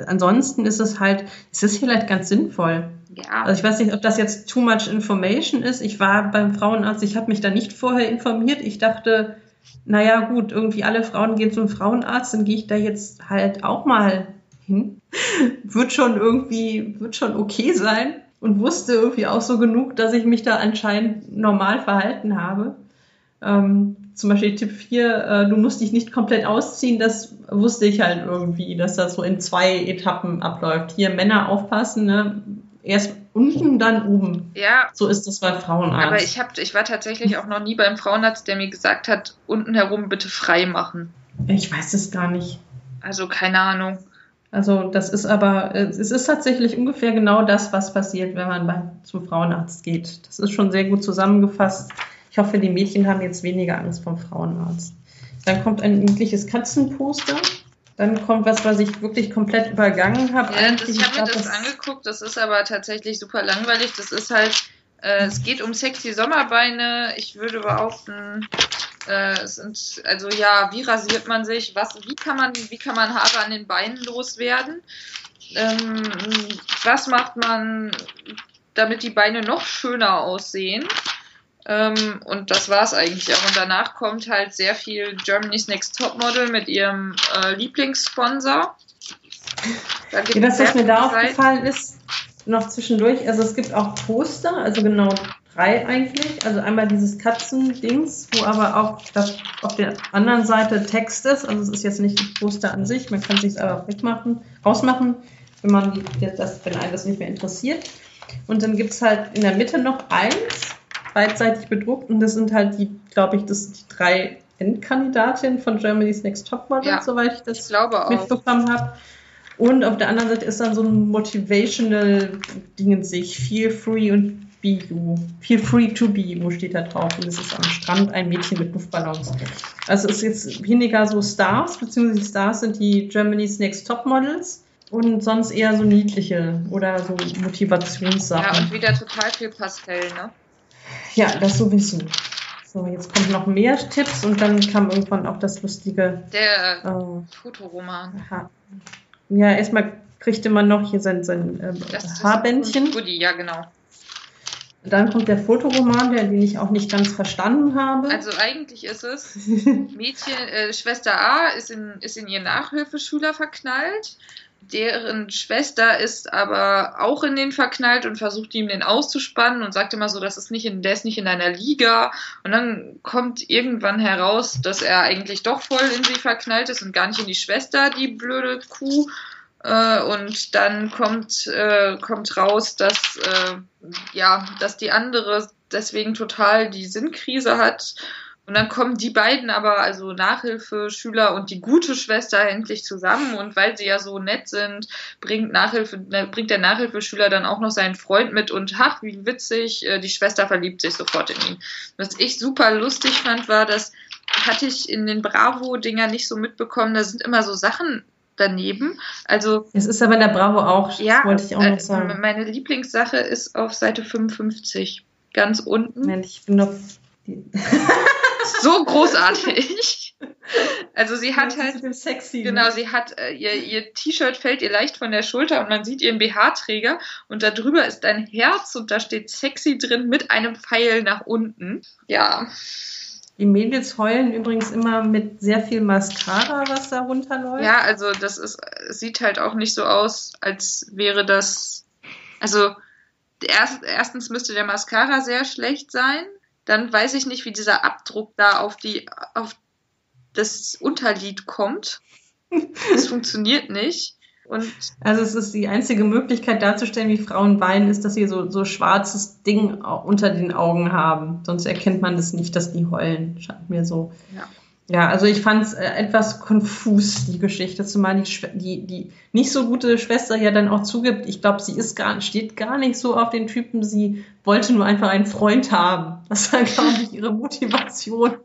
ansonsten ist es halt, es ist vielleicht ganz sinnvoll. Ja. Also ich weiß nicht, ob das jetzt too much information ist. Ich war beim Frauenarzt, ich habe mich da nicht vorher informiert. Ich dachte, naja gut, irgendwie alle Frauen gehen zum Frauenarzt, dann gehe ich da jetzt halt auch mal hin. wird schon irgendwie, wird schon okay sein. Und wusste irgendwie auch so genug, dass ich mich da anscheinend normal verhalten habe. Ähm, zum Beispiel Tipp 4, äh, du musst dich nicht komplett ausziehen, das wusste ich halt irgendwie, dass das so in zwei Etappen abläuft. Hier Männer aufpassen, ne? erst unten, dann oben. Ja. So ist das bei Frauenarzt. Aber ich, hab, ich war tatsächlich auch noch nie beim Frauenarzt, der mir gesagt hat, unten herum bitte frei machen. Ich weiß es gar nicht. Also keine Ahnung. Also das ist aber, es ist tatsächlich ungefähr genau das, was passiert, wenn man bei, zum Frauenarzt geht. Das ist schon sehr gut zusammengefasst. Ich hoffe, die Mädchen haben jetzt weniger Angst vom Frauenarzt. Dann kommt ein niedliches Katzenposter. Dann kommt was, was ich wirklich komplett übergangen habe. Ja, das, ich habe mir das, das angeguckt, das ist aber tatsächlich super langweilig. Das ist halt, äh, es geht um sexy Sommerbeine. Ich würde behaupten, äh, es sind, also ja, wie rasiert man sich? Was, wie kann man, wie kann man Haare an den Beinen loswerden? Ähm, was macht man, damit die Beine noch schöner aussehen? Ähm, und das war es eigentlich auch. Und danach kommt halt sehr viel Germany's Next Topmodel mit ihrem äh, Lieblingssponsor. Da ja, das, was mir da aufgefallen ist, noch zwischendurch, also es gibt auch Poster, also genau drei eigentlich. Also einmal dieses Katzendings, wo aber auch das auf der anderen Seite Text ist. Also es ist jetzt nicht das Poster an sich, man kann es sich aber wegmachen, rausmachen, wenn man das, wenn einen das nicht mehr interessiert. Und dann gibt es halt in der Mitte noch eins, beidseitig bedruckt und das sind halt die, glaube ich, das die drei Endkandidatinnen von Germany's Next Topmodel, ja, soweit ich das ich mitbekommen habe. Und auf der anderen Seite ist dann so ein motivational Ding sich, feel free und be you. Feel free to be you steht da drauf. Und es ist am Strand ein Mädchen mit Luftballons. Also es ist jetzt weniger so Stars, beziehungsweise Stars sind die Germany's Next Topmodels und sonst eher so niedliche oder so Motivationssachen. Ja, und wieder total viel Pastell, ne? Ja, das sowieso. So, jetzt kommen noch mehr Tipps und dann kam irgendwann auch das lustige. Der äh, Fotoroman. Aha. Ja, erstmal kriegte man noch hier sein, sein äh, Haarbändchen. Goodie, ja, genau. Dann kommt der Fotoroman, der, den ich auch nicht ganz verstanden habe. Also eigentlich ist es, Mädchen, äh, Schwester A ist in, ist in ihr Nachhilfeschüler verknallt deren Schwester ist aber auch in den verknallt und versucht ihm den auszuspannen und sagt immer so, das ist nicht in, der ist nicht in deiner Liga. Und dann kommt irgendwann heraus, dass er eigentlich doch voll in sie verknallt ist und gar nicht in die Schwester, die blöde Kuh. Äh, und dann kommt, äh, kommt raus, dass, äh, ja, dass die andere deswegen total die Sinnkrise hat und dann kommen die beiden aber, also Nachhilfeschüler und die gute Schwester endlich zusammen. Und weil sie ja so nett sind, bringt, Nachhilfe, ne, bringt der Nachhilfeschüler dann auch noch seinen Freund mit und ach, wie witzig, äh, die Schwester verliebt sich sofort in ihn. Was ich super lustig fand, war, dass hatte ich in den Bravo-Dinger nicht so mitbekommen, da sind immer so Sachen daneben. Also es ist aber in der Bravo auch, ja, wollte ich auch noch äh, sagen. Meine Lieblingssache ist auf Seite 55, ganz unten. Nein, ich bin noch so großartig. Also sie hat halt sexy, genau, ne? sie hat äh, ihr, ihr T-Shirt fällt ihr leicht von der Schulter und man sieht ihren BH-Träger und da drüber ist ein Herz und da steht sexy drin mit einem Pfeil nach unten. Ja. Die Mädels heulen übrigens immer mit sehr viel Mascara, was da runterläuft. Ja, also das ist, sieht halt auch nicht so aus, als wäre das. Also erst, erstens müsste der Mascara sehr schlecht sein. Dann weiß ich nicht, wie dieser Abdruck da auf die auf das Unterlid kommt. Das funktioniert nicht. Und also es ist die einzige Möglichkeit darzustellen, wie Frauen weinen, ist, dass sie so, so schwarzes Ding unter den Augen haben. Sonst erkennt man das nicht, dass die heulen. Scheint mir so. Ja. Ja, also ich fand es äh, etwas konfus, die Geschichte, zumal die, die, die nicht so gute Schwester ja dann auch zugibt, ich glaube, sie ist gar, steht gar nicht so auf den Typen, sie wollte nur einfach einen Freund haben. Das war, glaube ich, ihre Motivation.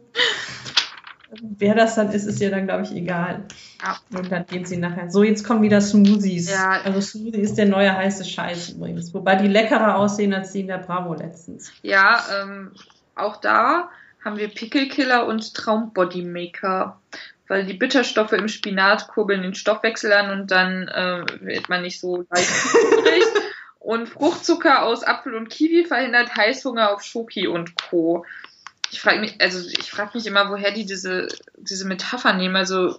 Wer das dann ist, ist ihr dann, glaube ich, egal. Ja. Und dann gehen sie nachher. So, jetzt kommen wieder Smoothies. Ja. Also Smoothie ist der neue heiße Scheiß übrigens. Wobei die leckerer aussehen als die in der Bravo letztens. Ja, ähm, auch da haben wir Pickelkiller und Traumbodymaker. Weil die Bitterstoffe im Spinat kurbeln den Stoffwechsel an und dann äh, wird man nicht so leicht hungrig. Und Fruchtzucker aus Apfel und Kiwi verhindert Heißhunger auf Schoki und Co. Ich frage mich, also ich frage mich immer, woher die diese, diese Metapher nehmen. Also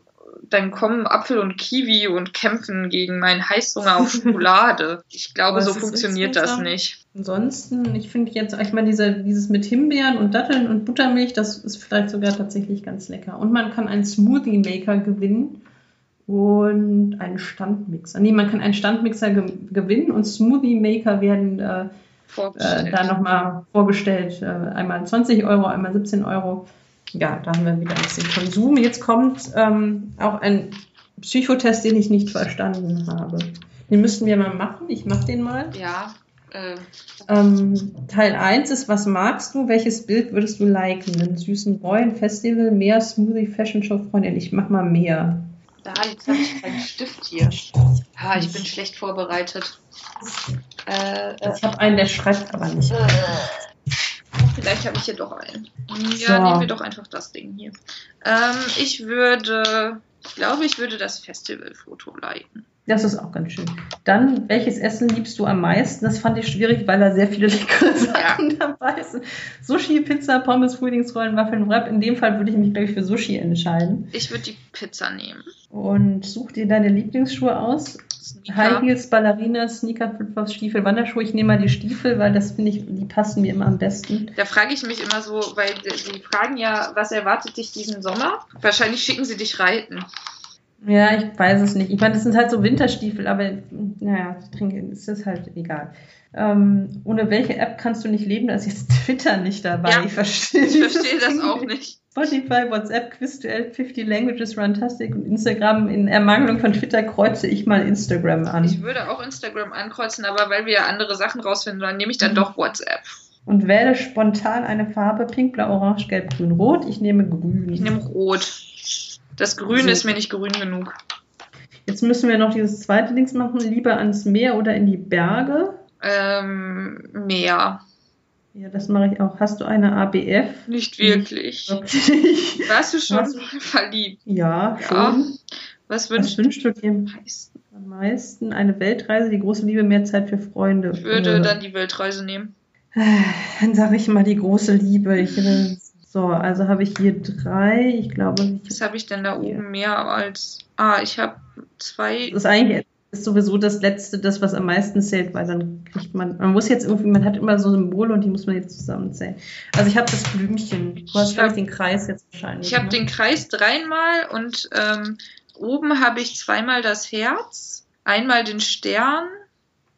dann kommen Apfel und Kiwi und kämpfen gegen meinen Heißhunger auf Schokolade. Ich glaube, so funktioniert das nicht. Ansonsten, ich finde jetzt, ich meine, diese, dieses mit Himbeeren und Datteln und Buttermilch, das ist vielleicht sogar tatsächlich ganz lecker. Und man kann einen Smoothie Maker gewinnen und einen Standmixer. Nee, man kann einen Standmixer ge gewinnen und Smoothie Maker werden äh, äh, da nochmal vorgestellt. Äh, einmal 20 Euro, einmal 17 Euro. Ja, da haben wir wieder ein bisschen Konsum. Jetzt kommt ähm, auch ein Psychotest, den ich nicht verstanden habe. Den müssten wir mal machen. Ich mache den mal. ja, äh, Ähm, Teil 1 ist, was magst du? Welches Bild würdest du liken? Einen süßen Boy, ein Festival, mehr Smoothie, Fashion Show, Freundin. Ich mach mal mehr. da, jetzt habe ich keinen Stift hier. Ah, ich bin schlecht vorbereitet. Äh, äh, Ich habe einen, der schreibt aber nicht. Vielleicht habe ich hier doch einen. Ja, So. nehmen wir doch einfach das Ding hier. Ähm, ich würde, ich glaube, ich würde das Festivalfoto liken. Das ist auch ganz schön. Dann, welches Essen liebst du am meisten? Das fand ich schwierig, weil da sehr viele leckere Sachen dabei sind. Sushi, Pizza, Pommes, Frühlingsrollen, Waffeln, Wrap. In dem Fall würde ich mich, glaube ich, für Sushi entscheiden. Ich würde die Pizza nehmen. Und such dir deine Lieblingsschuhe aus. Sneaker. High Heels, Ballerina, Sneaker, Flipflops, Stiefel, Wanderschuhe. Ich nehme mal die Stiefel, weil das finde ich, die passen mir immer am besten. Da frage ich mich immer so, weil die fragen ja, was erwartet dich diesen Sommer? Wahrscheinlich schicken sie dich reiten. Ja, ich weiß es nicht. Ich meine, das sind halt so Winterstiefel, aber naja, ich trinke, es ist halt egal. Ähm, ohne welche App kannst du nicht leben? Da ist jetzt Twitter nicht dabei. Ja, ich verstehe Ich verstehe das Ding auch nicht. Spotify, WhatsApp, Quizduell, 50 Languages, Runtastic und Instagram. In Ermangelung von Twitter kreuze ich mal Instagram an. Ich würde auch Instagram ankreuzen, aber weil wir ja andere Sachen rausfinden, dann nehme ich dann Mhm. doch WhatsApp. Und wähle spontan eine Farbe: Pink, Blau, Orange, Gelb, Grün, Rot. Ich nehme Grün. Ich nehme Rot. Das Grün So. ist mir nicht grün genug. Jetzt müssen wir noch dieses zweite Dings machen: lieber ans Meer oder in die Berge. Ähm, mehr. Ja, das mache ich auch. Hast du eine ABF? Nicht wirklich. Wirklich? Warst du schon Was? mal verliebt? Ja, Ja. schon. Was Was wünschst wünschst du dir du? Ich am meisten? Eine Weltreise, die große Liebe, mehr Zeit für Freunde. würde Äh, dann die Weltreise nehmen. Dann sage ich mal die große Liebe. Ich, äh, so, also habe ich hier drei. Ich glaube, ich, Was habe ich denn da oben mehr als. Ah, ich habe zwei. das ist eigentlich ist sowieso das Letzte, das, was am meisten zählt, weil dann kriegt man, man muss jetzt irgendwie, man hat immer so Symbole und die muss man jetzt zusammenzählen. Also ich habe das Blümchen. Du hast, glaube ich, den Kreis jetzt wahrscheinlich. Ich habe ne? den Kreis dreimal und ähm, oben habe ich zweimal das Herz, einmal den Stern.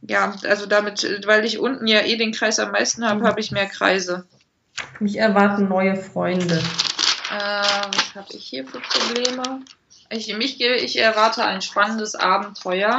Ja, also damit, weil ich unten ja eh den Kreis am meisten habe, habe ich mehr Kreise. Mich erwarten neue Freunde. Äh, was habe ich hier für Probleme? Ich, mich, ich erwarte ein spannendes Abenteuer,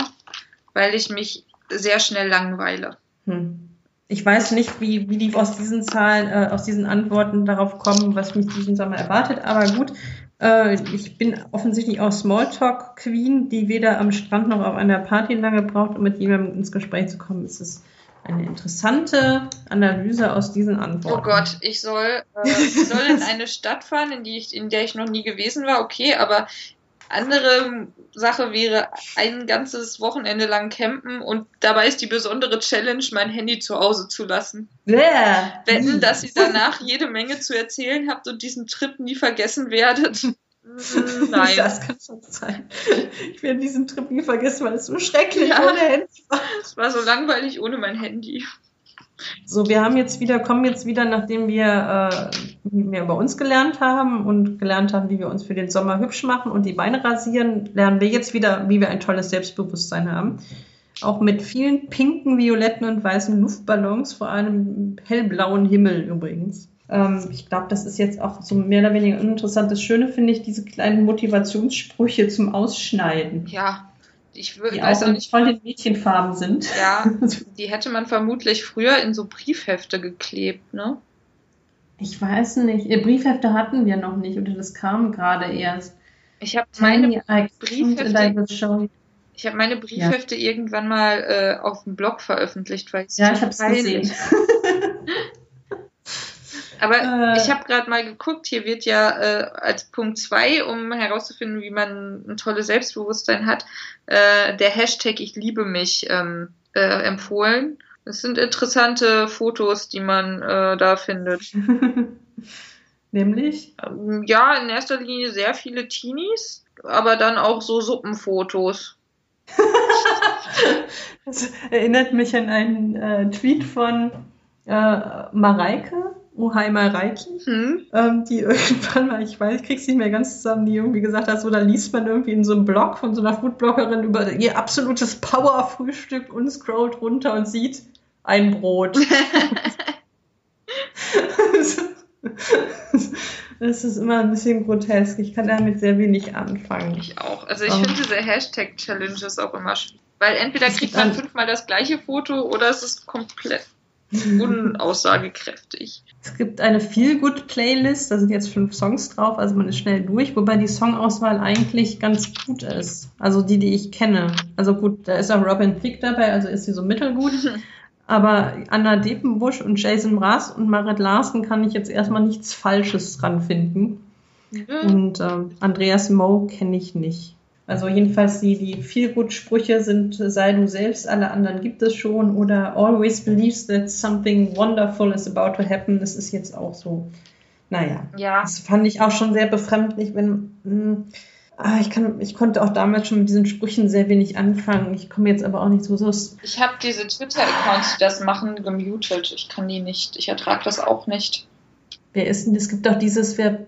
weil ich mich sehr schnell langweile. Hm. Ich weiß nicht, wie, wie die aus diesen Zahlen, äh, aus diesen Antworten darauf kommen, was mich diesen Sommer erwartet, aber gut. Äh, ich bin offensichtlich auch Smalltalk Queen, die weder am Strand noch auf einer Party lange braucht, um mit jemandem ins Gespräch zu kommen. Es ist eine interessante Analyse aus diesen Antworten. Oh Gott, ich soll, äh, ich soll in eine Stadt fahren, in, die ich, in der ich noch nie gewesen war, okay, aber Andere Sache wäre ein ganzes Wochenende lang campen und dabei ist die besondere Challenge, mein Handy zu Hause zu lassen. Yeah. Wetten, dass ihr danach jede Menge zu erzählen habt und diesen Trip nie vergessen werdet. Mm, Nein. Das kann schon sein. Ich werde diesen Trip nie vergessen, weil es so schrecklich Ja. ohne Handy war. Es war so langweilig ohne mein Handy. So, wir haben jetzt wieder, kommen jetzt wieder, nachdem wir äh, mehr über uns gelernt haben und gelernt haben, wie wir uns für den Sommer hübsch machen und die Beine rasieren, lernen wir jetzt wieder, wie wir ein tolles Selbstbewusstsein haben. Auch mit vielen pinken, violetten und weißen Luftballons, vor einem hellblauen Himmel übrigens. Ähm, ich glaube, das ist jetzt auch so mehr oder weniger uninteressant. Das Schöne finde ich diese kleinen Motivationssprüche zum Ausschneiden, Ja, ich wür- die weiß auch in nicht. tollen Mädchenfarben sind. Ja, die hätte man vermutlich früher in so Briefhefte geklebt, ne? Ich weiß nicht. Ihr Briefhefte hatten wir noch nicht oder das kam gerade erst. Ich habe meine, Tiny I Briefhefte- ich hab meine Briefhefte irgendwann mal äh, auf dem Blog veröffentlicht, weil Ja, zu ich habe es gesehen. Aber Äh. ich habe gerade mal geguckt, hier wird ja äh, als Punkt 2, um herauszufinden, wie man ein tolles Selbstbewusstsein hat, äh, der Hashtag Ich liebe mich ähm, äh, empfohlen. Das sind interessante Fotos, die man äh, da findet. Nämlich? Ähm, ja, in erster Linie sehr viele Teenies, aber dann auch so Suppenfotos. Das erinnert mich an einen äh, Tweet von Mareike, oh hi Mareike, Hm? ähm, die irgendwann mal, ich weiß, ich krieg's nicht mehr ganz zusammen, die irgendwie gesagt hat, so da liest man irgendwie in so einem Blog von so einer Foodbloggerin über ihr absolutes Power-Frühstück und scrollt runter und sieht ein Brot. Das ist immer ein bisschen grotesk. Ich kann damit sehr wenig anfangen. Ich auch. Also ich Ähm. finde diese Hashtag-Challenges auch immer schwierig. Weil entweder kriegt man fünfmal das gleiche Foto oder es ist komplett unaussagekräftig. Es gibt eine Feel-Good-Playlist, da sind jetzt fünf Songs drauf, also man ist schnell durch, wobei die Songauswahl eigentlich ganz gut ist. Also die, die ich kenne. Also gut, da ist auch Robin Thicke dabei, also ist sie so mittelgut. Aber Anna Depenbusch und Jason Mraz und Marit Larsen kann ich jetzt erstmal nichts Falsches dran finden. Und ähm, Andreas Moe kenne ich nicht. Also jedenfalls die, die viel gut Sprüche sind, äh, sei du selbst, alle anderen gibt es schon oder always believes that something wonderful is about to happen. Das ist jetzt auch so, naja, Ja, das fand ich auch schon sehr befremdlich, wenn, mh, ah, ich kann, ich konnte auch damals schon mit diesen Sprüchen sehr wenig anfangen. Ich komme jetzt aber auch nicht so, so ich habe diese Twitter-Accounts, die das machen, gemutet. Ich kann die nicht. Ich ertrage das auch nicht. wer ist denn, es gibt doch dieses, wer,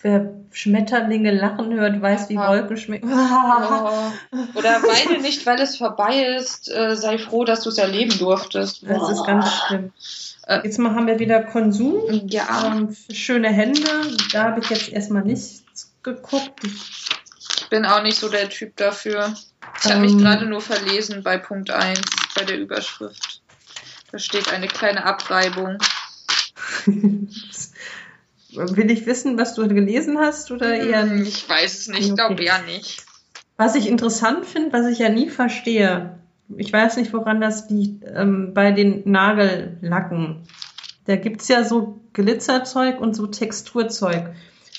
wer Schmetterlinge lachen hört, weiß, wie. Wolken schmecken. Oder weine nicht, weil es vorbei ist. Äh, sei froh, dass du es erleben durftest. Das ist ganz schlimm. Äh. Jetzt mal haben wir wieder Konsum. Ja, Ähm, schöne Hände. Da habe ich jetzt erstmal nichts geguckt. ich bin auch nicht so der Typ dafür. Ich habe Ähm. mich gerade nur verlesen bei Punkt 1, bei der Überschrift. Da steht eine kleine Abreibung. Will ich wissen, was du gelesen hast oder eher Hm, nicht? Ich weiß es nicht, ich Okay. glaube eher nicht. Was ich interessant finde, was ich ja nie verstehe, ich weiß nicht, woran das liegt, ähm, bei den Nagellacken. Da gibt's ja so Glitzerzeug und so Texturzeug.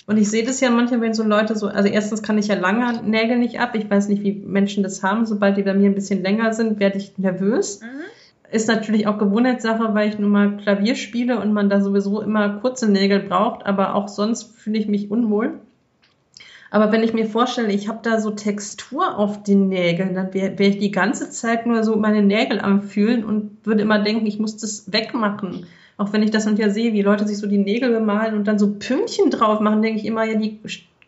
Und ich sehe das ja manchmal, wenn so Leute so, also erstens kann ich ja lange Nägel nicht ab. Ich weiß nicht, wie Menschen das haben. Sobald die bei mir ein bisschen länger sind, werde ich nervös. Mhm. Ist natürlich auch Gewohnheitssache, weil ich nun mal Klavier spiele und man da sowieso immer kurze Nägel braucht, aber auch sonst fühle ich mich unwohl. Aber wenn ich mir vorstelle, ich habe da so Textur auf den Nägeln, dann wäre wär ich die ganze Zeit nur so meine Nägel am Fühlen und würde immer denken, ich muss das wegmachen. Auch wenn ich das und ja sehe, wie Leute sich so die Nägel bemalen und dann so Pünktchen drauf machen, denke ich immer, ja, die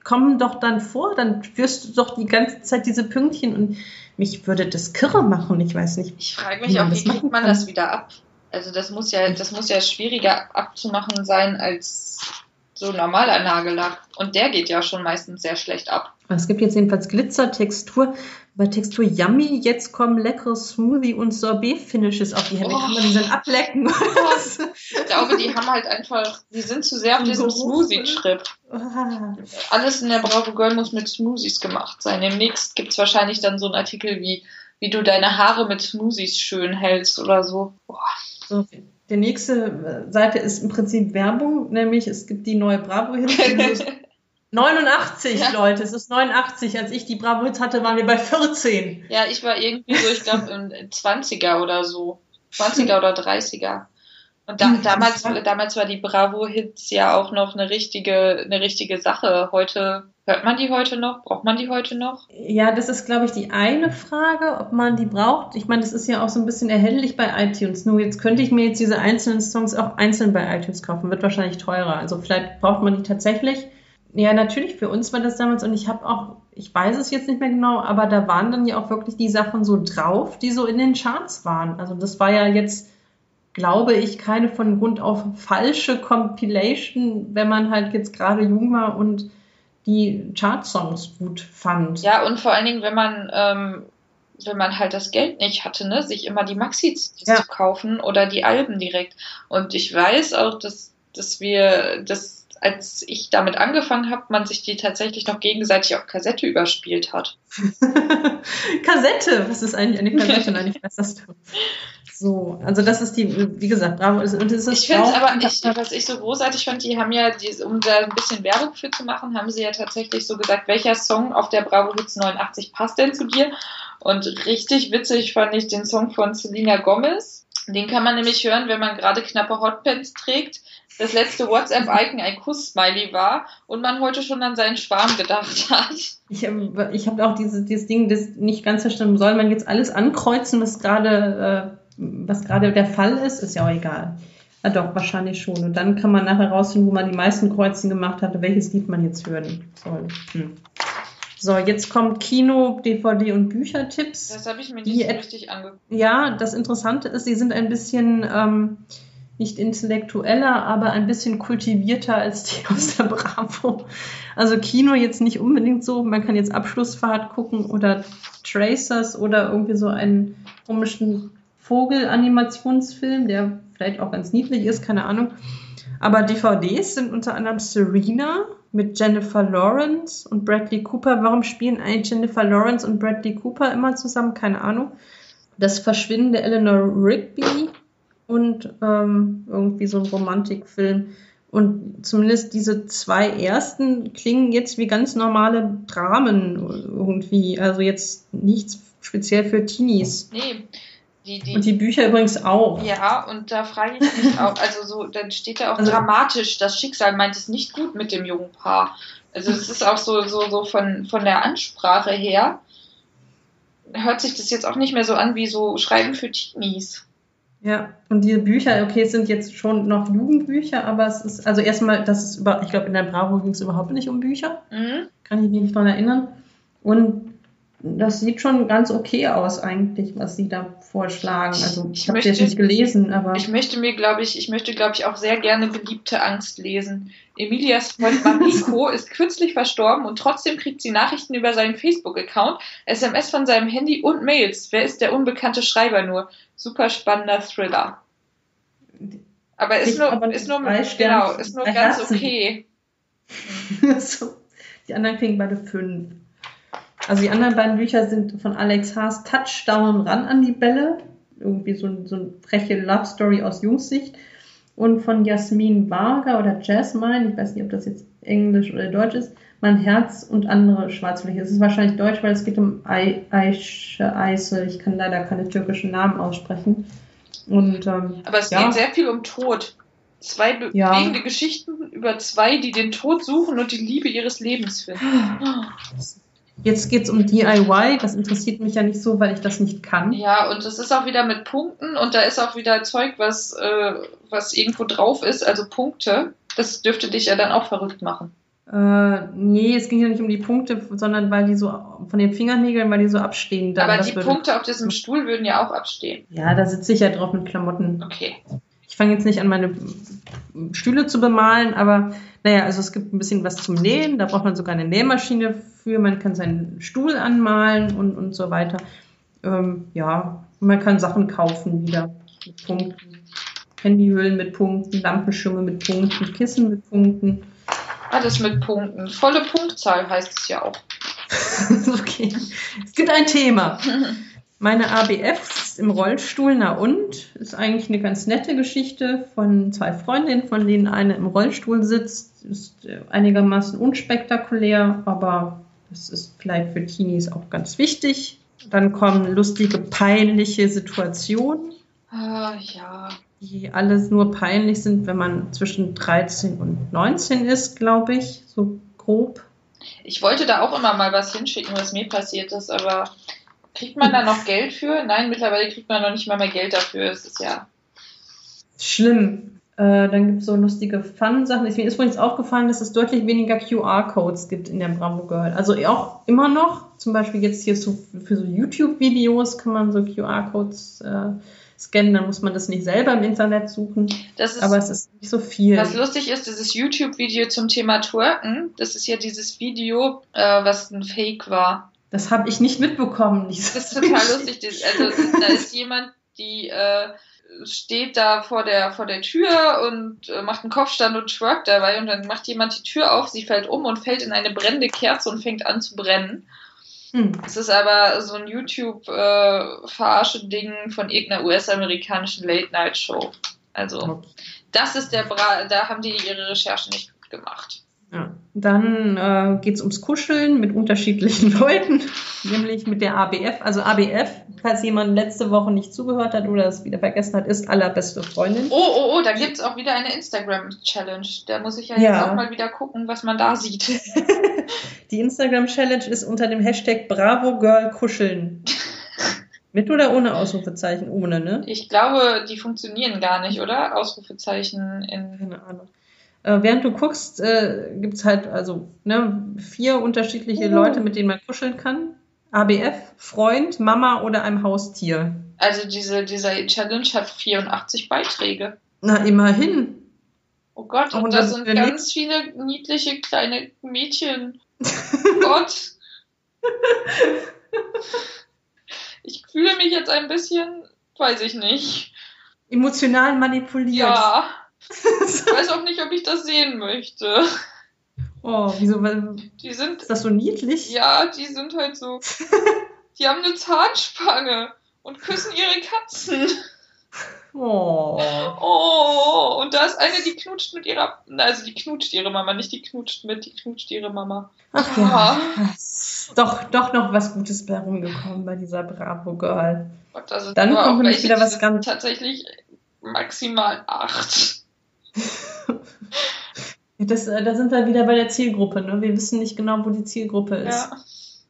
kommen doch dann vor, dann spürst du doch die ganze Zeit diese Pünktchen und mich würde das kirre machen, ich weiß nicht. Ich frage mich auch, wie kriegt man kann. das wieder ab? Also das muss ja, das muss ja schwieriger abzumachen sein als so normaler Nagellack. Und der geht ja schon meistens sehr schlecht ab. Es gibt jetzt jedenfalls Glitzer-Textur. Bei Textur Yummy, jetzt kommen leckere Smoothie- und Sorbet-Finishes auf die Hände. Oh. Kann man die dann ablecken? Ich glaube, die haben halt einfach, die sind zu sehr auf diesem Smoothie-Trip. Alles in der Bravo Girl muss mit Smoothies gemacht sein. Demnächst gibt's wahrscheinlich dann so einen Artikel wie, wie du deine Haare mit Smoothies schön hältst oder so. Boah. So, die nächste äh, Seite ist im Prinzip Werbung, nämlich es gibt die neue Bravo hin. 89, ja. Leute, es ist 89. Als ich die Bravo Hits hatte, waren wir bei 14. Ja, ich war irgendwie so, ich glaube, in 20er oder so. 20er oder 30er. Und da, hm, damals, damals war die Bravo Hits ja auch noch eine richtige, eine richtige Sache. Heute Hört man die heute noch? Braucht man die heute noch? Ja, das ist, glaube ich, die eine Frage, ob man die braucht. Ich meine, das ist ja auch so ein bisschen erhältlich bei iTunes. Nur jetzt könnte ich mir jetzt diese einzelnen Songs auch einzeln bei iTunes kaufen. Wird wahrscheinlich teurer. Also vielleicht braucht man die tatsächlich. Ja, natürlich, für uns war das damals und ich habe auch, ich weiß es jetzt nicht mehr genau, aber da waren dann ja auch wirklich die Sachen so drauf, die so in den Charts waren. Also das war ja jetzt, glaube ich, keine von Grund auf falsche Compilation, wenn man halt jetzt gerade jung war und die Chartsongs gut fand. Ja, und vor allen Dingen, wenn man, ähm, wenn man halt das Geld nicht hatte, ne, sich immer die Maxis ja. zu kaufen oder die Alben direkt. Und ich weiß auch, dass, dass wir, dass als ich damit angefangen habe, man sich die tatsächlich noch gegenseitig auf Kassette überspielt hat. Kassette? Was ist eigentlich eine Kassette? Nein, ich weiß das. So, also das ist die, wie gesagt, Bravo. Und das ist ich finde es aber, ich, was ich so großartig fand, die haben ja, die, um da ein bisschen Werbung für zu machen, haben sie ja tatsächlich so gesagt, welcher Song auf der Bravo Hits 89 passt denn zu dir? Und richtig witzig fand ich den Song von Selena Gomez. Den kann man nämlich hören, wenn man gerade knappe Hotpants trägt, das letzte WhatsApp-Icon ein Kuss-Smiley war und man heute schon an seinen Schwarm gedacht hat. Ich habe ich hab auch dieses, dieses Ding, das nicht ganz verstanden, soll man jetzt alles ankreuzen, was gerade äh, was gerade der Fall ist, ist ja auch egal. Ja, doch, wahrscheinlich schon. Und dann kann man nachher rausfinden, wo man die meisten Kreuzen gemacht hatte, welches Lied man jetzt hören soll. Hm. So, jetzt kommt Kino, DVD und Büchertipps. Das habe ich mir nicht so richtig angeguckt. Ja, das Interessante ist, sie sind ein bisschen ähm, nicht intellektueller, aber ein bisschen kultivierter als die aus der Bravo. Also Kino jetzt nicht unbedingt so. Man kann jetzt Abschlussfahrt gucken oder Tracers oder irgendwie so einen komischen Vogelanimationsfilm, der vielleicht auch ganz niedlich ist, keine Ahnung. Aber DVDs sind unter anderem Serena mit Jennifer Lawrence und Bradley Cooper. Warum spielen eigentlich Jennifer Lawrence und Bradley Cooper immer zusammen? Keine Ahnung. Das Verschwinden der Eleanor Rigby und ähm, irgendwie so ein Romantikfilm. Und zumindest diese zwei ersten klingen jetzt wie ganz normale Dramen irgendwie. Also jetzt nichts speziell für Teenies. Nee, die, die, und die Bücher übrigens auch. Ja, und da frage ich mich auch, also so, dann steht da auch also, dramatisch, das Schicksal meint es nicht gut mit dem jungen Paar. Also es ist auch so, so, so von, von der Ansprache her, hört sich das jetzt auch nicht mehr so an wie so Schreiben für Teenies. Ja, und diese Bücher, okay, es sind jetzt schon noch Jugendbücher, aber es ist, also erstmal, das ist über, ich glaube, in der Bravo ging es überhaupt nicht um Bücher. Mhm. Kann ich mich nicht dran erinnern. Und das sieht schon ganz okay aus eigentlich, was sie da vorschlagen. Also ich, ich habe jetzt nicht gelesen, aber ich möchte mir, glaube ich, ich möchte, glaube ich, auch sehr gerne beliebte Angst lesen. Emilias Freund Mariko ist kürzlich verstorben und trotzdem kriegt sie Nachrichten über seinen Facebook-Account, SMS von seinem Handy und Mails. Wer ist der unbekannte Schreiber nur? Super spannender Thriller. Aber ist nur, aber ist nur, genau, ist nur ganz Herzen. okay. so. Die anderen kriegen beide fünf. Also die anderen beiden Bücher sind von Alex Haas Touchdown ran an die Bälle. Irgendwie so, so eine freche Love Story aus Jungssicht. Und von Jasmin Varga oder Jasmine, ich weiß nicht, ob das jetzt Englisch oder Deutsch ist, Mein Herz und andere Schwarzfläche. Es ist wahrscheinlich Deutsch, weil es geht um Aische Eisel. Ich kann leider keine türkischen Namen aussprechen. Und, ähm, Aber es ja. geht sehr viel um Tod. Zwei bewegende ja. Geschichten über zwei, die den Tod suchen und die Liebe ihres Lebens finden. Jetzt geht es um DIY, das interessiert mich ja nicht so, weil ich das nicht kann. Ja, und das ist auch wieder mit Punkten und da ist auch wieder Zeug, was, äh, was irgendwo drauf ist, also Punkte. Das dürfte dich ja dann auch verrückt machen. Äh, nee, es ging ja nicht um die Punkte, sondern weil die so von den Fingernägeln, weil die so abstehen. Dann, Aber die. Punkte auf diesem Stuhl würden ja auch abstehen. Ja, da sitze ich ja drauf mit Klamotten. Okay. Ich fange jetzt nicht an, meine Stühle zu bemalen, aber naja, also es gibt ein bisschen was zum Nähen. Da braucht man sogar eine Nähmaschine für. Man kann seinen Stuhl anmalen und, und so weiter. Ähm, ja, man kann Sachen kaufen wieder mit Punkten. Handyhüllen mit Punkten, Lampenschirme mit Punkten, Kissen mit Punkten. Alles mit Punkten. Volle Punktzahl heißt es ja auch. okay. Es gibt ein Thema. Meine ABF sitzt im Rollstuhl, na und? Ist eigentlich eine ganz nette Geschichte von zwei Freundinnen, von denen eine im Rollstuhl sitzt. Ist äh, einigermaßen unspektakulär, aber das ist vielleicht für Teenies auch ganz wichtig. Dann kommen lustige, peinliche Situationen. Ah, ja. Die alles nur peinlich sind, wenn man zwischen 13 und 19 ist, glaube ich, so grob. Ich wollte da auch immer mal was hinschicken, was mir passiert ist, aber kriegt man da noch Geld für? Nein, mittlerweile kriegt man noch nicht mal mehr Geld dafür. Es ist ja. Schlimm. Äh, dann gibt es so lustige Fun-Sachen. Mir ist übrigens aufgefallen, dass es deutlich weniger QR-Codes gibt in der Bravo Girl. Also auch immer noch, zum Beispiel jetzt hier so, für so YouTube-Videos kann man so QR-Codes äh, scannen, dann muss man das nicht selber im Internet suchen. Das ist, aber es ist nicht so viel. Was lustig ist, dieses YouTube-Video zum Thema Twerken, das ist ja dieses Video, äh, was ein Fake war. Das habe ich nicht mitbekommen. Das ist total lustig. Also da ist jemand, die äh, steht da vor der, vor der Tür und äh, macht einen Kopfstand und twerkt dabei und dann macht jemand die Tür auf, sie fällt um und fällt in eine brennende Kerze und fängt an zu brennen. Hm. Es ist aber so ein YouTube-Verarsche-Ding äh, von irgendeiner US-amerikanischen Late-Night-Show. Also, das ist der Bra da haben die ihre Recherche nicht gut gemacht. Ja. Dann äh, geht es ums Kuscheln mit unterschiedlichen Leuten, nämlich mit der ABF. Also ABF, falls jemand letzte Woche nicht zugehört hat oder es wieder vergessen hat, ist allerbeste Freundin. Oh, oh, oh, da gibt es auch wieder eine Instagram-Challenge. Da muss ich ja, ja, jetzt auch mal wieder gucken, was man da sieht. Die Instagram-Challenge ist unter dem Hashtag Bravo Girl Kuscheln. Mit oder ohne Ausrufezeichen? Ohne, ne? Ich glaube, die funktionieren gar nicht, oder? Ausrufezeichen in. Keine Ahnung. Äh, während du guckst, äh, gibt es halt also ne, vier unterschiedliche oh. Leute, mit denen man kuscheln kann. ABF, Freund, Mama oder einem Haustier. Also diese, dieser Challenge hat 84 Beiträge. Na, immerhin. Oh Gott, und, und da sind ganz viele niedliche kleine Mädchen. Oh Gott. Ich fühle mich jetzt ein bisschen, weiß ich nicht. Emotional manipuliert. Ja. Ich weiß auch nicht, ob ich das sehen möchte. Oh, wieso? Weil, die sind, ist das so niedlich? Ja, die sind halt so. Die haben eine Zahnspange und küssen ihre Katzen. Oh. Oh, und da ist eine, die knutscht mit ihrer. Also die knutscht ihre Mama, nicht die knutscht mit, die knutscht ihre Mama. Ach ja. ja. Doch, doch noch was Gutes bei rumgekommen bei dieser Bravo Girl. Gott, also Dann kommt nämlich wieder was ganz. Tatsächlich maximal acht. Das, äh, da sind wir wieder bei der Zielgruppe. Ne? Wir wissen nicht genau, wo die Zielgruppe ist.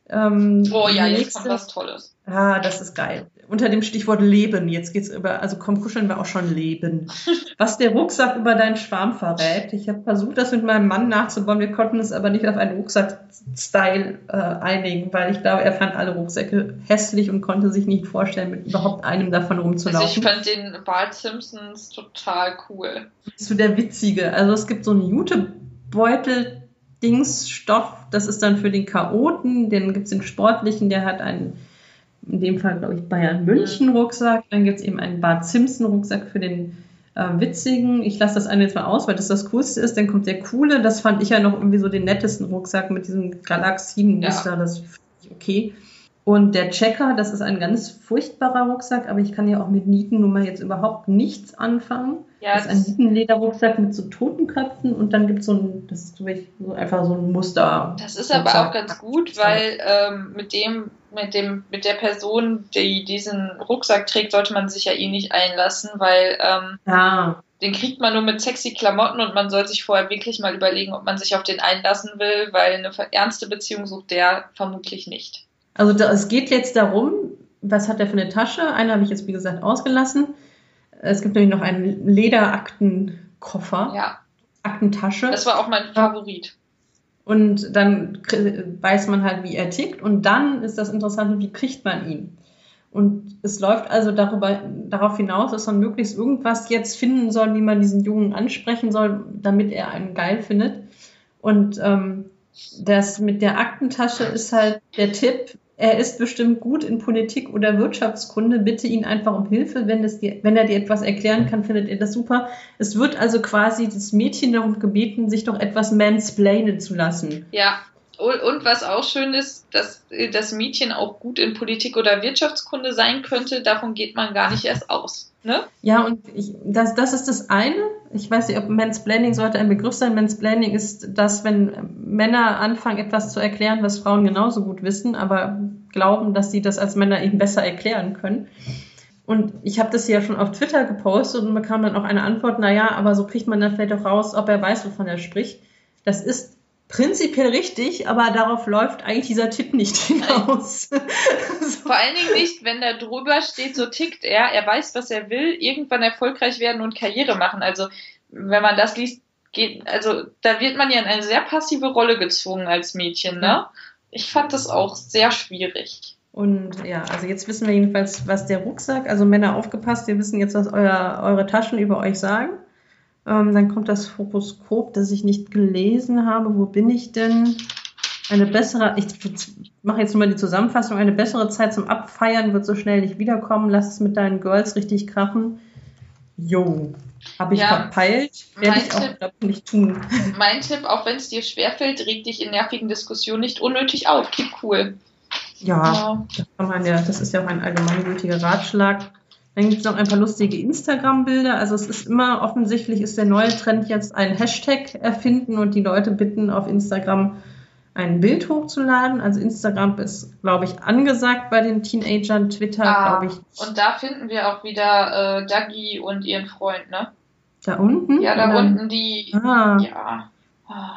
Ja. Ähm, oh ja, jetzt nächste, kommt was Tolles. Ah, das ist geil. Unter dem Stichwort Leben. Jetzt geht's über, also komm, kuscheln wir auch schon Leben. Was der Rucksack über deinen Schwarm verrät. Ich habe versucht, das mit meinem Mann nachzubauen. Wir konnten es aber nicht auf einen Rucksack-Style äh, einigen, weil ich glaube, er fand alle Rucksäcke hässlich und konnte sich nicht vorstellen, mit überhaupt einem davon rumzulaufen. Also ich fand den Bart Simpsons total cool. Du der Witzige? Also es gibt so einen Jutebeutel, Dingsstoff, das ist dann für den Chaoten, den gibt es den sportlichen, der hat einen in dem Fall, glaube ich, Bayern München Rucksack. Dann gibt es eben einen Bart Simpson Rucksack für den äh, witzigen. Ich lasse das eine jetzt mal aus, weil das das coolste ist. Dann kommt der coole. Das fand ich ja noch irgendwie so den nettesten Rucksack mit diesem Galaxienmuster. Ja. Das finde ich okay. Und der Checker, das ist ein ganz furchtbarer Rucksack, aber ich kann ja auch mit Nieten nun mal jetzt überhaupt nichts anfangen. Ja, das ist ein Nietenlederrucksack mit so Totenköpfen und dann gibt es so ein, das ist so einfach so ein Muster. Das ist aber auch ganz gut, weil ähm, mit dem, mit dem, mit der Person, die diesen Rucksack trägt, sollte man sich ja eh nicht einlassen, weil ähm, ja. den kriegt man nur mit sexy Klamotten und man soll sich vorher wirklich mal überlegen, ob man sich auf den einlassen will, weil eine ernste Beziehung sucht der vermutlich nicht. Also da, es geht jetzt darum, was hat er für eine Tasche? Eine habe ich jetzt, wie gesagt, ausgelassen. Es gibt nämlich noch einen Lederaktenkoffer. Ja. Aktentasche. Das war auch mein Favorit. Und dann weiß man halt, wie er tickt. Und dann ist das Interessante, wie kriegt man ihn? Und es läuft also darüber, darauf hinaus, dass man möglichst irgendwas jetzt finden soll, wie man diesen Jungen ansprechen soll, damit er einen geil findet. Und ähm, das mit der Aktentasche ist halt der Tipp, er ist bestimmt gut in Politik oder Wirtschaftskunde, bitte ihn einfach um Hilfe, wenn, es dir, wenn er dir etwas erklären kann, findet er das super. Es wird also quasi das Mädchen darum gebeten, sich doch etwas mansplainen zu lassen. Ja, Und, und was auch schön ist, dass das Mädchen auch gut in Politik oder Wirtschaftskunde sein könnte, davon geht man gar nicht erst aus. Ne? Ja, und ich, das, das ist das eine. Ich weiß nicht, ob Mansplaining sollte ein Begriff sein. Mansplaining ist das, wenn Männer anfangen, etwas zu erklären, was Frauen genauso gut wissen, aber glauben, dass sie das als Männer eben besser erklären können. Und ich habe das ja schon auf Twitter gepostet und bekam dann auch eine Antwort, naja, aber so kriegt man dann vielleicht auch raus, ob er weiß, wovon er spricht. Das ist prinzipiell richtig, aber darauf läuft eigentlich dieser Tipp nicht hinaus. Vor allen Dingen nicht, wenn da drüber steht, so tickt er, er weiß, was er will, irgendwann erfolgreich werden und Karriere machen. Also wenn man das liest, geht, also da wird man ja in eine sehr passive Rolle gezwungen als Mädchen, ne? Ich fand das auch sehr schwierig. Und ja, also jetzt wissen wir jedenfalls, was der Rucksack, also Männer aufgepasst, wir wissen jetzt, was euer, eure Taschen über euch sagen. Ähm, dann kommt das Horoskop, das ich nicht gelesen habe. Wo bin ich denn? Eine bessere, ich mache jetzt nur mal die Zusammenfassung, eine bessere Zeit zum Abfeiern wird so schnell nicht wiederkommen. Lass es mit deinen Girls richtig krachen. Jo, habe ich ja, verpeilt, werde ich auch glaub, nicht tun. Mein Tipp, auch wenn es dir schwerfällt, reg dich in nervigen Diskussionen nicht unnötig auf. Keep cool. Ja, ja. Das, ja, das ist ja auch ein allgemeingültiger Ratschlag. Dann gibt es noch ein paar lustige Instagram-Bilder. Also es ist immer offensichtlich, ist der neue Trend jetzt ein Hashtag erfinden und die Leute bitten auf Instagram ein Bild hochzuladen. Also Instagram ist, glaube ich, angesagt bei den Teenagern. Twitter, ah, glaube ich. Und da finden wir auch wieder äh, Dagi und ihren Freund, ne? Da unten? Ja, da Oder? unten die. Ah. Ja. Ah.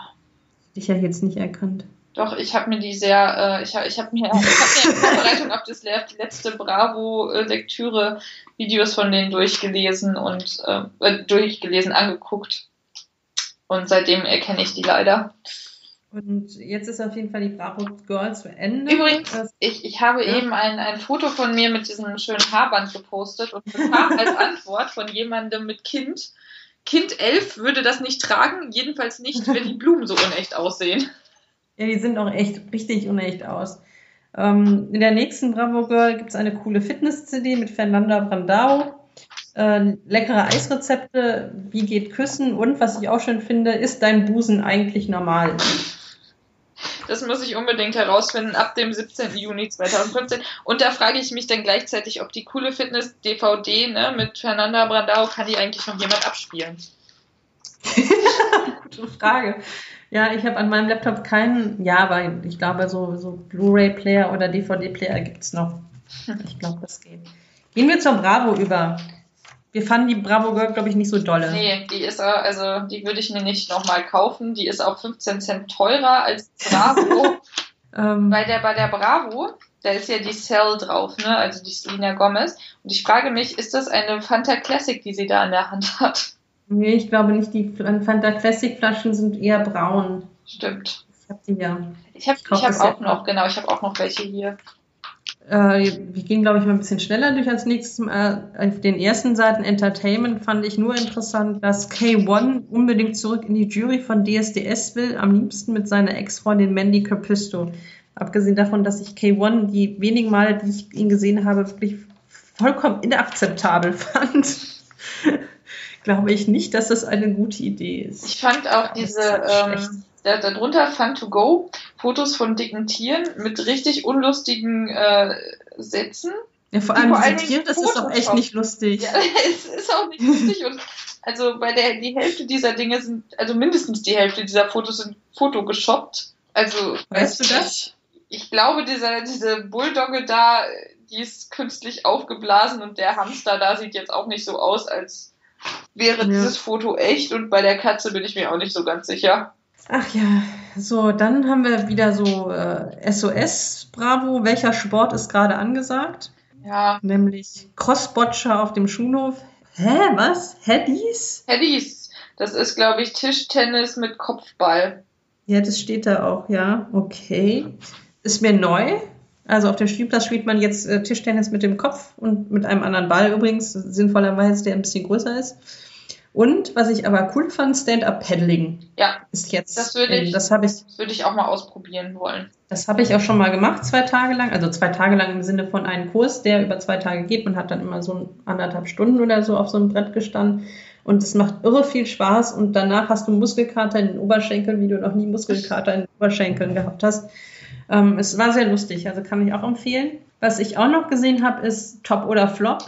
Dich ja jetzt nicht erkannt. Doch, ich habe mir die sehr, äh, ich habe ich hab mir, ich hab mir in Vorbereitung auf das letzte Bravo-Lektüre Videos von denen durchgelesen und äh, äh, durchgelesen, angeguckt. Und seitdem erkenne ich die leider. Und jetzt ist auf jeden Fall die Bravo Girl zu Ende. Übrigens, ich, ich habe ja. eben ein, ein Foto von mir mit diesem schönen Haarband gepostet und bekam als Antwort von jemandem mit Kind, Kind 11 würde das nicht tragen, jedenfalls nicht, wenn die Blumen so unecht aussehen. Ja, die sind auch echt richtig unecht aus. Ähm, in der nächsten Bravo Girl gibt es eine coole Fitness-CD mit Fernanda Brandau. Äh, leckere Eisrezepte, wie geht Küssen und was ich auch schön finde, ist dein Busen eigentlich normal? Das muss ich unbedingt herausfinden ab dem 17. Juni 2015. Und da frage ich mich dann gleichzeitig, ob die coole Fitness DVD ne, mit Fernanda Brandau, kann die eigentlich noch jemand abspielen? Gute Frage. Ja, ich habe an meinem Laptop keinen, ja, aber ich glaube, so, so Blu-ray-Player oder DVD-Player gibt es noch. Ich glaube, das geht. Gehen wir zur Bravo über. Wir fanden die Bravo Girl, glaube ich, nicht so dolle. Nee, die ist, also, die würde ich mir nicht nochmal kaufen. Die ist auch 15 Cent teurer als Bravo. ähm, bei, der, bei der Bravo, da ist ja die Cell drauf, ne? Also die Selena Gomez. Und ich frage mich, ist das eine Fanta Classic, die sie da in der Hand hat? Nee, ich glaube nicht. Die Fanta Classic Flaschen sind eher braun. Stimmt. Ich habe die ja. Ich habe ich ich hab auch noch, genau, ich habe auch noch welche hier. Äh, wir gehen, glaube ich, mal ein bisschen schneller durch als nächstes. Mal. Auf den ersten Seiten Entertainment fand ich nur interessant, dass K1 unbedingt zurück in die Jury von DSDS will, am liebsten mit seiner Ex-Freundin Mandy Capisto. Abgesehen davon, dass ich K1 die wenigen Male, die ich ihn gesehen habe, wirklich vollkommen inakzeptabel fand glaube ich nicht, dass das eine gute Idee ist. Ich fand auch diese, ähm, da, darunter Fun to Go, Fotos von dicken Tieren mit richtig unlustigen äh, Sätzen. Ja, vor allem diese Tiere, das ist auch echt nicht lustig. Ja, es ist auch nicht lustig und also bei der die Hälfte dieser Dinge sind, also mindestens die Hälfte dieser Fotos sind fotogeshoppt. Also weißt du das? Ich, ich glaube, dieser, diese Bulldogge da, die ist künstlich aufgeblasen und der Hamster da sieht jetzt auch nicht so aus, als wäre ja. dieses Foto echt und bei der Katze bin ich mir auch nicht so ganz sicher. Ach ja, so, dann haben wir wieder so äh, SOS Bravo. Welcher Sport ist gerade angesagt? Ja. Nämlich Crossbotcher auf dem Schulhof. Hä, was? Headies? Headies. Das ist, glaube ich, Tischtennis mit Kopfball. Ja, das steht da auch, ja. Okay. Ist mir neu. Also auf dem Spielplatz spielt man jetzt äh, Tischtennis mit dem Kopf und mit einem anderen Ball übrigens, sinnvollerweise, der ein bisschen größer ist. Und was ich aber cool fand, Stand-up-Paddling. Ja. Ist jetzt. Das würde ich, das ich, würde ich auch mal ausprobieren wollen. Das habe ich auch schon mal gemacht, zwei Tage lang. Also zwei Tage lang im Sinne von einem Kurs, der über zwei Tage geht. Man hat dann immer so anderthalb Stunden oder so auf so einem Brett gestanden. Und es macht irre viel Spaß und danach hast du Muskelkater in den Oberschenkeln, wie du noch nie Muskelkater in den Oberschenkeln gehabt hast. Ähm, es war sehr lustig, also kann ich auch empfehlen. Was ich auch noch gesehen habe, ist Top oder Flop.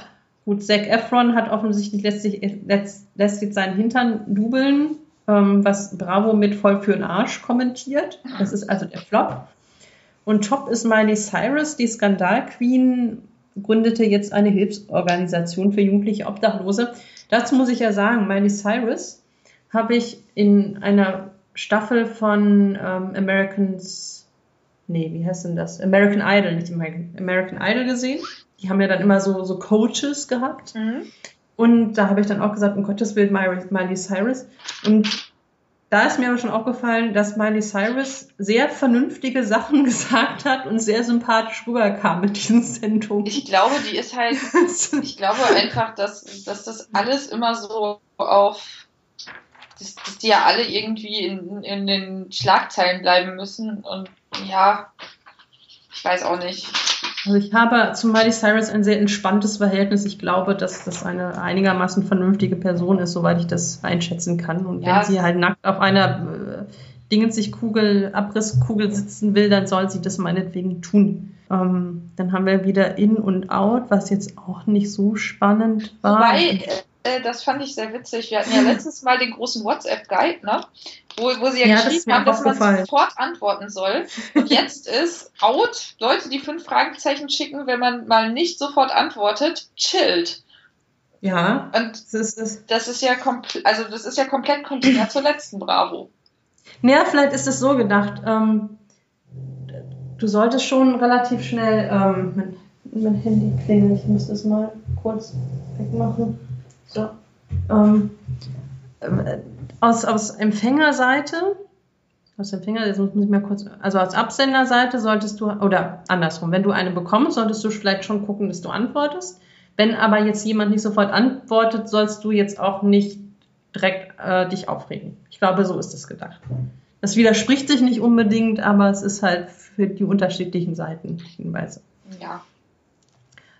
Gut, Zac Efron hat offensichtlich lässt, lässt jetzt seinen Hintern dubeln, ähm, was Bravo mit voll für den Arsch kommentiert. Das ist also der Flop. Und Top ist Miley Cyrus, die Skandalqueen, gründete jetzt eine Hilfsorganisation für jugendliche Obdachlose. Dazu muss ich ja sagen, Miley Cyrus habe ich in einer Staffel von ähm, Americans, nee, wie heißt denn das? American Idol, nicht American, American Idol gesehen. Die haben ja dann immer so, so Coaches gehabt. Mhm. Und da habe ich dann auch gesagt, um Gottes Willen, Miley, Cyrus. Und da ist mir aber schon aufgefallen, dass Miley Cyrus sehr vernünftige Sachen gesagt hat und sehr sympathisch rüberkam mit diesen Sendungen. Ich glaube, die ist halt, ich glaube einfach, dass, dass das alles immer so auf, dass, dass die ja alle irgendwie in, in den Schlagzeilen bleiben müssen und ja, ich weiß auch nicht. Also ich habe zu Miley Cyrus ein sehr entspanntes Verhältnis. Ich glaube, dass das eine einigermaßen vernünftige Person ist, soweit ich das einschätzen kann. Und ja, wenn sie halt nackt auf einer äh, Dingensichkugel, Abrisskugel sitzen will, dann soll sie das meinetwegen tun. Ähm, dann haben wir wieder In und Out, was jetzt auch nicht so spannend war. Wobei, äh, das fand ich sehr witzig. Wir hatten ja letztes Mal den großen WhatsApp-Guide, ne? wo, wo sie ja, ja geschrieben das haben, dass man sofort antworten soll. Und jetzt ist out, Leute, die fünf Fragezeichen schicken, wenn man mal nicht sofort antwortet, chillt. Ja. Und das ist, das ist ja komplett, also das ist ja komplett konträr zur letzten Bravo. Naja, vielleicht ist es so gedacht. Ähm, du solltest schon relativ schnell ähm, mein, mein Handy klingeln. Ich muss das mal kurz wegmachen. So. Ähm, äh, aus, aus Empfängerseite, aus Empfänger, jetzt muss ich mal kurz, also aus Absenderseite solltest du, oder andersrum, wenn du eine bekommst, solltest du vielleicht schon gucken, dass du antwortest. Wenn aber jetzt jemand nicht sofort antwortet, sollst du jetzt auch nicht direkt äh, dich aufregen. Ich glaube, so ist es gedacht. Das widerspricht sich nicht unbedingt, aber es ist halt für die unterschiedlichen Seiten Hinweise. Ja.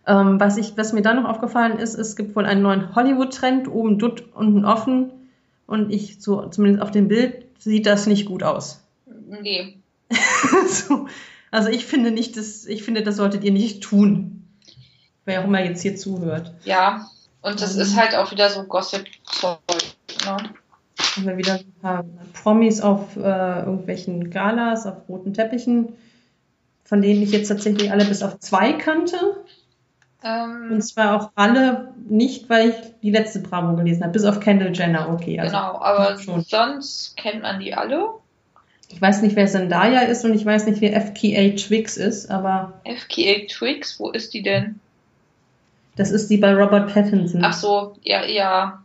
Ähm, was, ich, was mir dann noch aufgefallen ist, es gibt wohl einen neuen Hollywood-Trend, oben dutt, unten offen. Und ich, so, zumindest auf dem Bild, sieht das nicht gut aus. Nee. so, also ich finde nicht, dass, ich finde, das solltet ihr nicht tun. Wer auch immer jetzt hier zuhört. Ja, und das um, ist halt auch wieder so Gossip-Zeug. Ne? Haben wir wieder ein paar Promis auf äh, irgendwelchen Galas, auf roten Teppichen, von denen ich jetzt tatsächlich alle bis auf zwei kannte. Ähm, und zwar auch alle nicht, weil ich die letzte Bravo gelesen habe, bis auf Kendall Jenner, okay. Also genau, aber sonst kennt man die alle. Ich weiß nicht, wer Zendaya ist und ich weiß nicht, wer FKA Twix ist, aber. FKA Twix, wo ist die denn? Das ist die bei Robert Pattinson. Ach so, ja, ja.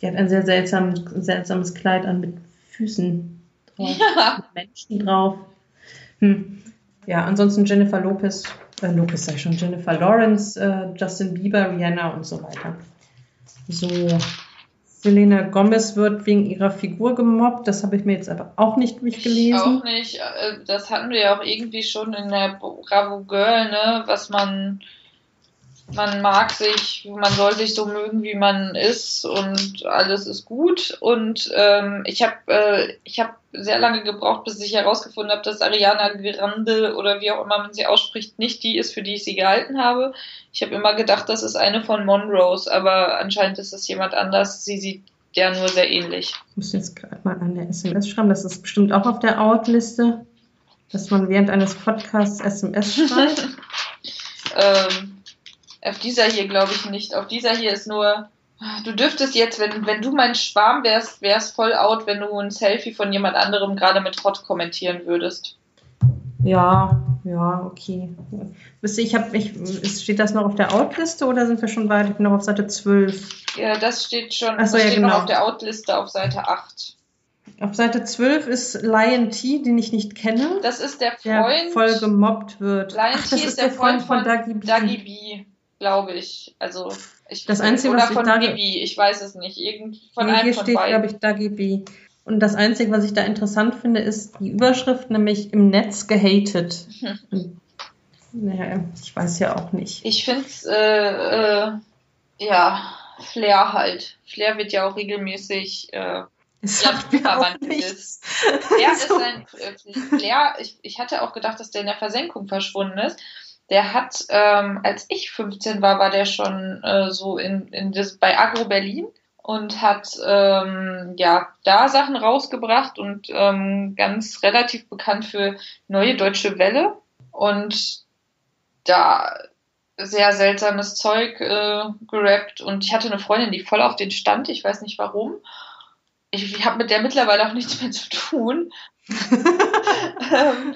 Die hat ein sehr seltsam, seltsames Kleid an mit Füßen drauf, ja. mit Menschen drauf. Hm. Ja, ansonsten Jennifer Lopez äh, Lopez sei schon, Jennifer Lawrence, äh, Justin Bieber, Rihanna und so weiter. So, Selena Gomez wird wegen ihrer Figur gemobbt. Das habe ich mir jetzt aber auch nicht durchgelesen. Auch nicht. Äh, das hatten wir ja auch irgendwie schon in der Bravo Girl, ne? Was man man mag sich, man soll sich so mögen, wie man ist und alles ist gut. Und ähm, ich habe äh, ich habe sehr lange gebraucht, bis ich herausgefunden habe, dass Ariana Grande oder wie auch immer man sie ausspricht, nicht die ist, für die ich sie gehalten habe. Ich habe immer gedacht, das ist eine von Monrose, aber anscheinend ist es jemand anders. Sie sieht der nur sehr ähnlich. Ich muss jetzt gerade mal an der SMS schreiben, das ist bestimmt auch auf der Out-Liste, dass man während eines Podcasts SMS schreibt. ähm, auf dieser hier glaube ich nicht. Auf dieser hier ist nur, du dürftest jetzt, wenn, wenn du mein Schwarm wärst, wär's voll out, wenn du ein Selfie von jemand anderem gerade mit Hot kommentieren würdest. Ja, ja, okay. Wisst ihr, ich habe, ich, steht das noch auf der Outliste oder sind wir schon weit? Ich bin noch auf Seite 12. Ja, das steht schon, Ach so, das ja, steht genau. noch auf der Outliste auf Seite 8. Auf Seite 12 ist Lion T, den ich nicht kenne. Das ist der Freund. Der voll gemobbt wird. Lion Ach, T ist, ist der Freund, Freund von, von Dagi B glaube ich. Also ich das Einzige, oder was von ich da Bibi, ich weiß es nicht. Irgend von nee, einem hier von steht, glaube ich, Dagi B. Und das Einzige, was ich da interessant finde, ist die Überschrift, nämlich im Netz gehatet. Und, naja, ich weiß ja auch nicht. Ich finde es, äh, äh, ja, Flair halt. Flair wird ja auch regelmäßig äh, ja, sagt mir auch nichts. Flair ist ein äh, Flair, ich, ich hatte auch gedacht, dass der in der Versenkung verschwunden ist. Der hat, ähm, als ich 15 war, war der schon äh, so in, in das, bei Agro Berlin und hat ähm, ja da Sachen rausgebracht und ähm, ganz relativ bekannt für Neue Deutsche Welle und da sehr seltsames Zeug äh, gerappt und ich hatte eine Freundin, die voll auf den stand, ich weiß nicht warum. Ich, ich habe mit der mittlerweile auch nichts mehr zu tun. ähm,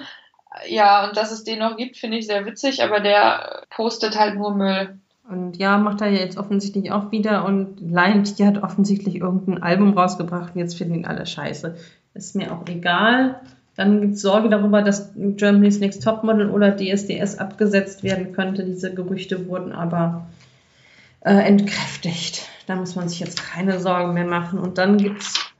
ja, und dass es den noch gibt, finde ich sehr witzig, aber der postet halt nur Müll. Und ja, macht er ja jetzt offensichtlich auch wieder und Lion T hat offensichtlich irgendein Album rausgebracht und jetzt finden ihn alle scheiße. Ist mir auch egal. Dann gibt es Sorge darüber, dass Germany's Next Topmodel oder DSDS abgesetzt werden könnte. Diese Gerüchte wurden aber äh, entkräftigt. Da muss man sich jetzt keine Sorgen mehr machen. Und dann gibt es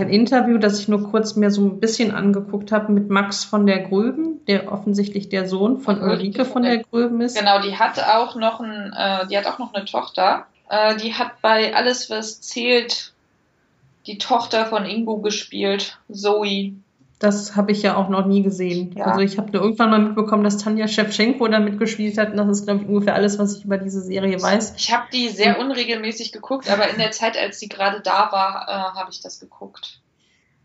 ein Interview, das ich nur kurz mir so ein bisschen angeguckt habe mit Max von der Gröben, der offensichtlich der Sohn von Von Ulrike von der Gröben ist. Genau, die hat auch noch ein, äh, die hat auch noch eine Tochter. Äh, die hat bei Alles, was zählt, die Tochter von Ingo gespielt, Zoe. Das habe ich ja auch noch nie gesehen. Ja. Also ich habe nur irgendwann mal mitbekommen, dass Tanja Shevchenko da mitgespielt hat. Und das ist, glaube ich, ungefähr alles, was ich über diese Serie weiß. Ich habe die sehr unregelmäßig geguckt, aber in der Zeit, als sie gerade da war, äh, habe ich das geguckt.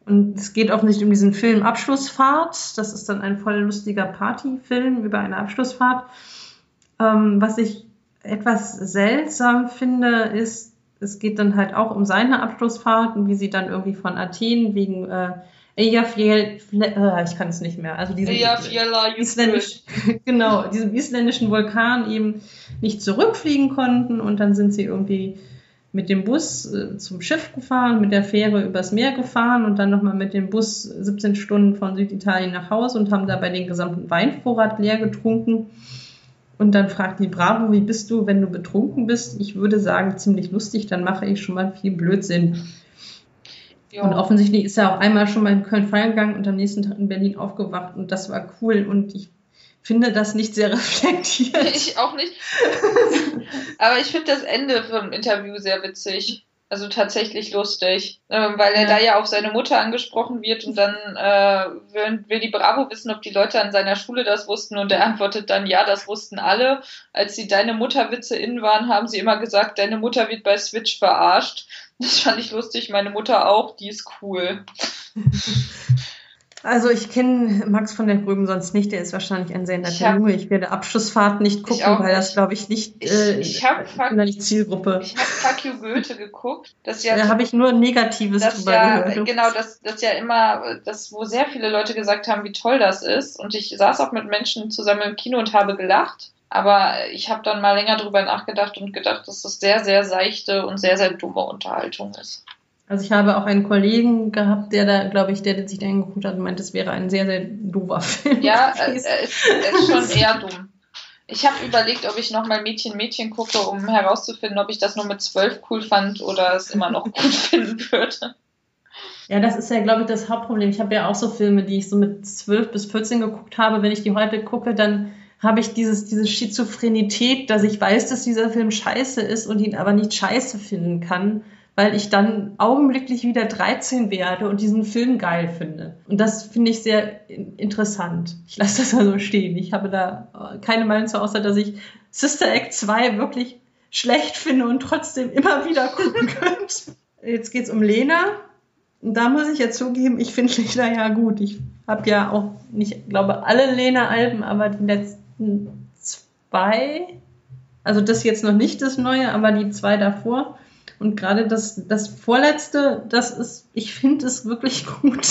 Und es geht offensichtlich um diesen Film Abschlussfahrt. Das ist dann ein voll lustiger Partyfilm über eine Abschlussfahrt. Ähm, was ich etwas seltsam finde, ist, es geht dann halt auch um seine Abschlussfahrt und wie sie dann irgendwie von Athen wegen äh, Eyjafjall, äh, ich kann es nicht mehr, also diesen Ja, Fiala, isländisch, genau, diesem isländischen Vulkan eben nicht zurückfliegen konnten und dann sind sie irgendwie mit dem Bus äh, zum Schiff gefahren, mit der Fähre übers Meer gefahren und dann nochmal mit dem Bus 17 Stunden von Süditalien nach Hause und haben dabei den gesamten Weinvorrat leer getrunken. Und dann fragt die Bravo, wie bist du, wenn du betrunken bist? Ich würde sagen, ziemlich lustig, dann mache ich schon mal viel Blödsinn. Ja. Und offensichtlich ist er auch einmal schon mal in Köln feiern gegangen und am nächsten Tag in Berlin aufgewacht und das war cool und ich finde das nicht sehr reflektiert. Ich auch nicht. Aber ich finde das Ende vom Interview sehr witzig. Also tatsächlich lustig. Ähm, weil er Ja. da ja auf seine Mutter angesprochen wird und dann äh, will, will die Bravo wissen, ob die Leute an seiner Schule das wussten und er antwortet dann, ja, das wussten alle. Als die Deine Mutter-Witze in waren, haben sie immer gesagt, deine Mutter wird bei Switch verarscht. Das fand ich lustig, meine Mutter auch, die ist cool. Also ich kenne Max von der Grüben sonst nicht, der ist wahrscheinlich ein sehr netter Junge. Ich werde Abschlussfahrt nicht gucken, weil das glaube ich nicht, Ich- äh, ich hab da nicht Zielgruppe. Ich habe Fuck You Goethe geguckt. Das ja Da habe ich nur Negatives drüber ja, gehört. genau, das, das ja immer, das, wo sehr viele Leute gesagt haben, wie toll das ist. Und ich saß auch mit Menschen zusammen im Kino und habe gelacht. Aber ich habe dann mal länger drüber nachgedacht und gedacht, dass das sehr, sehr seichte und sehr, sehr dumme Unterhaltung ist. Also ich habe auch einen Kollegen gehabt, der da, glaube ich, der, der sich da hingeguckt hat und meint, es wäre ein sehr, sehr doofer Film. Ja, äh, er ist, er ist schon eher dumm. Ich habe überlegt, ob ich nochmal Mädchen, Mädchen gucke, um herauszufinden, ob ich das nur mit zwölf cool fand oder es immer noch gut finden würde. Ja, das ist ja, glaube ich, das Hauptproblem. Ich habe ja auch so Filme, die ich so mit 12 bis 14 geguckt habe. Wenn ich die heute gucke, dann habe ich dieses, diese Schizophrenität, dass ich weiß, dass dieser Film scheiße ist und ihn aber nicht scheiße finden kann, weil ich dann augenblicklich wieder 13 werde und diesen Film geil finde. Und das finde ich sehr in- interessant. Ich lasse das also stehen. Ich habe da äh, keine Meinung zu, außer dass ich Sister Act 2 wirklich schlecht finde und trotzdem immer wieder gucken könnte. Jetzt geht's um Lena. Und da muss ich ja zugeben, ich finde Lena ja gut. Ich habe ja auch nicht, glaube alle Lena-Alben, aber die letzten zwei, also das jetzt noch nicht das neue, aber die zwei davor. Und gerade das, das vorletzte, das ist, ich finde es wirklich gut.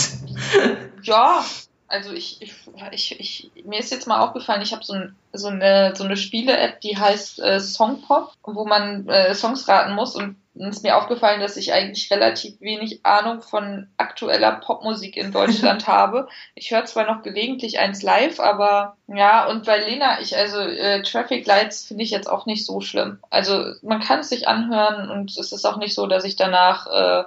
Ja, also ich, ich, ich, ich mir ist jetzt mal aufgefallen, ich habe so, ein, so eine, so eine Spiele-App, die heißt äh, Songpop, wo man äh, Songs raten muss und es ist mir aufgefallen, dass ich eigentlich relativ wenig Ahnung von aktueller Popmusik in Deutschland habe. Ich höre zwar noch gelegentlich eins live, aber ja, und bei Lena, ich, also äh, Traffic Lights finde ich jetzt auch nicht so schlimm. Also man kann es sich anhören und es ist auch nicht so, dass ich danach äh,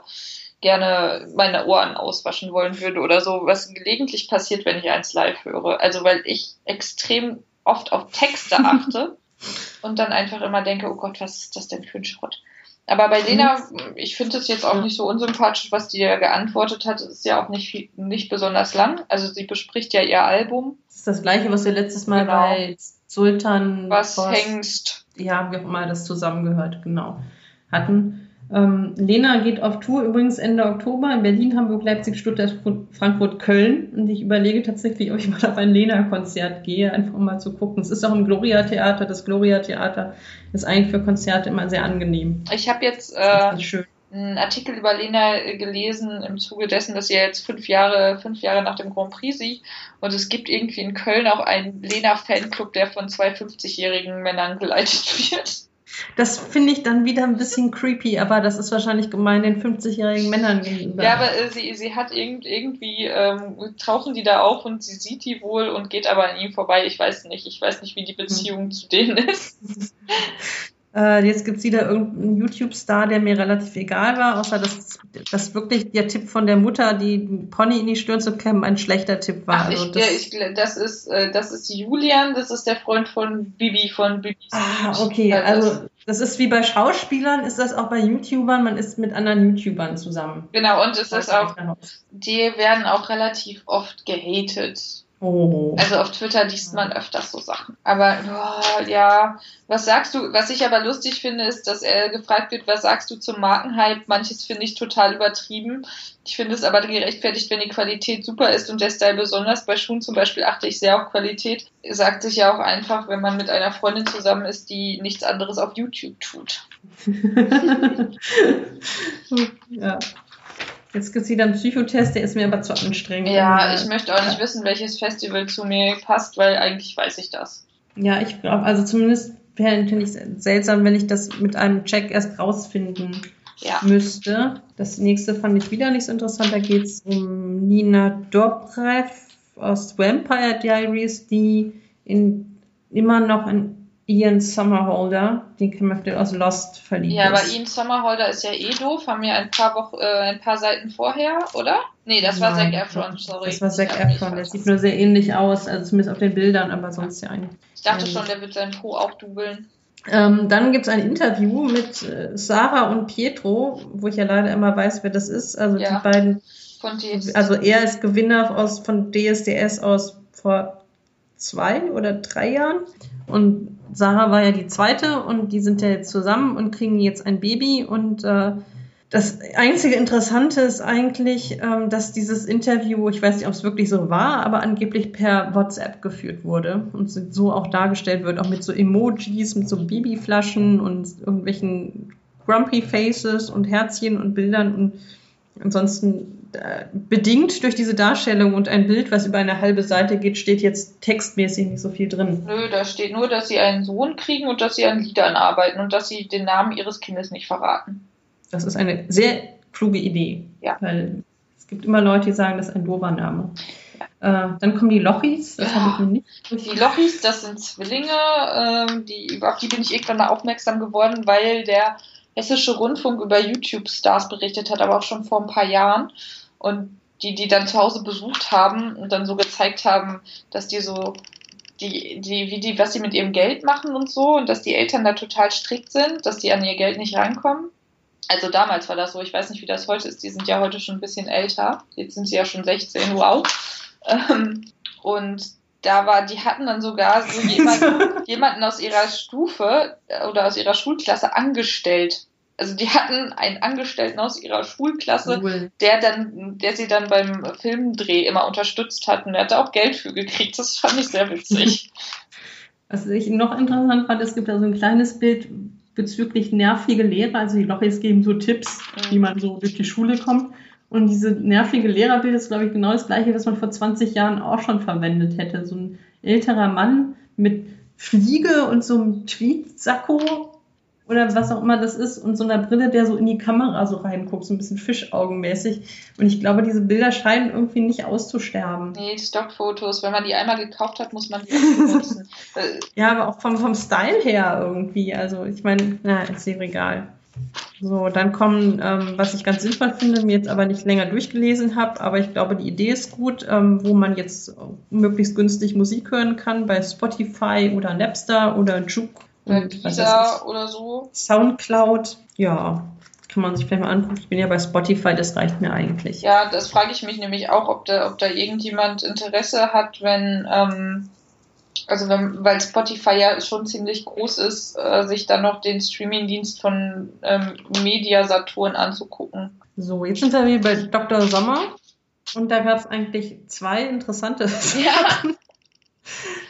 gerne meine Ohren auswaschen wollen würde oder so, was gelegentlich passiert, wenn ich eins live höre. Also weil ich extrem oft auf Texte achte und dann einfach immer denke, oh Gott, was ist das denn für ein Schrott? Aber bei Lena, ich finde es jetzt auch nicht so unsympathisch, was die ja geantwortet hat. Es ist ja auch nicht, viel, nicht besonders lang. Also sie bespricht ja ihr Album. Das ist das gleiche, was wir letztes Mal Genau. bei Sultan Was Boss- Hengst. ja, wie auch immer das zusammengehört, genau, hatten. Ähm, Lena geht auf Tour übrigens Ende Oktober in Berlin, Hamburg, Leipzig, Stuttgart, Frankfurt, Köln. Und ich überlege tatsächlich, ob ich mal auf ein Lena-Konzert gehe, einfach um mal zu gucken. Es ist auch im Gloria-Theater. Das Gloria-Theater ist eigentlich für Konzerte immer sehr angenehm. Ich habe jetzt äh, schön. einen Artikel über Lena äh, gelesen im Zuge dessen, dass sie jetzt fünf Jahre, fünf Jahre nach dem Grand Prix siegt. Und es gibt irgendwie in Köln auch einen Lena-Fanclub, der von zwei 50-jährigen Männern geleitet wird. Das finde ich dann wieder ein bisschen creepy, aber das ist wahrscheinlich gemein den 50-jährigen Männern gegenüber. Ja, aber äh, sie, sie hat irgend, irgendwie, ähm, tauchen die da auf und sie sieht die wohl und geht aber an ihm vorbei. Ich weiß nicht. Ich weiß nicht, wie die Beziehung zu denen ist. Äh, jetzt gibt's wieder irgendeinen YouTube-Star, der mir relativ egal war, außer dass, dass wirklich der Tipp von der Mutter, die Pony in die Stirn zu kämmen, ein schlechter Tipp war. Ach, also ich, das, ja, ich, das ist, äh, das ist Julian, das ist der Freund von Bibi, von Bibis ah, okay, Also, das ist wie bei Schauspielern, ist das auch bei YouTubern, man ist mit anderen YouTubern zusammen. Genau, und es Das ist auch, die werden auch relativ oft gehatet. Oh. Also auf Twitter liest man öfters so Sachen. Aber boah, ja, was sagst du? Was ich aber lustig finde, ist, dass er gefragt wird, was sagst du zum Markenhype? Manches finde ich total übertrieben. Ich finde es aber gerechtfertigt, wenn die Qualität super ist und der Style besonders. Bei Schuhen zum Beispiel achte ich sehr auf Qualität. Sagt sich ja auch einfach, wenn man mit einer Freundin zusammen ist, die nichts anderes auf YouTube tut. ja. Jetzt gibt's wieder einen Psychotest, der ist mir aber zu anstrengend. Ja, ich möchte auch nicht wissen, welches Festival zu mir passt, weil eigentlich weiß ich das. Ja, ich glaube, also zumindest fände ich es seltsam, wenn ich das mit einem Check erst rausfinden Ja. müsste. Das nächste fand ich wieder nicht so interessant. Da geht es um Nina Dobrev aus Vampire Diaries, die in, immer noch in Ian Summerholder, den kennen wir vielleicht aus Lost, verliebt Ja, aber. Ian Sommerholder ist ja eh doof, haben wir ein paar Wochen, äh, ein paar Seiten vorher, oder? Nee, das war Zac Nein, Efron, sorry. Das war Zac Ich hab mich Efron, der sieht nur sehr ähnlich aus, also zumindest auf den Bildern, aber sonst ja eigentlich. Ich dachte schon, der wird seinen Po auch dubeln. Ähm, dann gibt es ein Interview mit äh, Sarah und Pietro, wo ich ja leider immer weiß, wer das ist. Also Ja. die beiden. Also er ist Gewinner aus, von DSDS aus vor zwei oder drei Jahren. Und Sarah war ja die zweite und die sind ja jetzt zusammen und kriegen jetzt ein Baby. Und äh, das einzige Interessante ist eigentlich, ähm, dass dieses Interview, ich weiß nicht, ob es wirklich so war, aber angeblich per WhatsApp geführt wurde und so auch dargestellt wird, auch mit so Emojis, mit so Babyflaschen und irgendwelchen Grumpy Faces und Herzchen und Bildern und ansonsten bedingt durch diese Darstellung und ein Bild, was über eine halbe Seite geht, steht jetzt textmäßig nicht so viel drin. Nö, da steht nur, dass sie einen Sohn kriegen und dass sie an Liedern arbeiten und dass sie den Namen ihres Kindes nicht verraten. Das ist eine sehr kluge Idee. Ja. Weil es gibt immer Leute, die sagen, das ist ein doofer Name. Äh, dann kommen die Lochis, das Ja. habe ich nicht. Die Lochis, das sind Zwillinge, ähm, die, auf die bin ich irgendwann mal aufmerksam geworden, weil der Hessische Rundfunk über YouTube-Stars berichtet hat, aber auch schon vor ein paar Jahren. Und die, die dann zu Hause besucht haben und dann so gezeigt haben, dass die so, die, die, wie die, was sie mit ihrem Geld machen und so, und dass die Eltern da total strikt sind, dass die an ihr Geld nicht rankommen. Also damals war das so, ich weiß nicht, wie das heute ist, die sind ja heute schon ein bisschen älter. Jetzt sind sie ja schon 16, wow. Ähm, und da war, die hatten dann sogar so jemanden, jemanden aus ihrer Stufe äh, oder aus ihrer Schulklasse angestellt. Also die hatten einen Angestellten aus ihrer Schulklasse, Cool. der dann, der sie dann beim Filmdreh immer unterstützt hat und der hat da auch Geld für gekriegt. Das fand ich sehr witzig. Was ich noch interessant fand, es gibt da so ein kleines Bild bezüglich nervige Lehrer. Also die Lochis geben so Tipps, Mhm. wie man so durch die Schule kommt. Und diese nervige Lehrerbild ist, glaube ich, genau das gleiche, was man vor 20 Jahren auch schon verwendet hätte. So ein älterer Mann mit Fliege und so einem Tweetsacko oder was auch immer das ist und so einer Brille, der so in die Kamera so reinguckt, so ein bisschen fischaugenmäßig. Und ich glaube, diese Bilder scheinen irgendwie nicht auszusterben. Nee, Stockfotos, wenn man die einmal gekauft hat, muss man die auch benutzen. Äh, Ja, aber auch vom, vom Style her irgendwie. Also ich meine, na, ist dir egal. So, dann kommen, ähm, was ich ganz sinnvoll finde, mir jetzt aber nicht länger durchgelesen habe, aber ich glaube, die Idee ist gut, ähm, wo man jetzt möglichst günstig Musik hören kann, bei Spotify oder Napster oder Juke Bei was weiß Deezer oder so. Soundcloud. Ja, kann man sich vielleicht mal angucken. Ich bin ja bei Spotify, das reicht mir eigentlich. Ja, das frage ich mich nämlich auch, ob da, ob da irgendjemand Interesse hat, wenn, ähm, also wenn, weil Spotify ja schon ziemlich groß ist, äh, sich dann noch den Streamingdienst von ähm, Media Saturn anzugucken. So, jetzt sind wir bei Dr. Sommer und da gab es eigentlich zwei interessante Ja.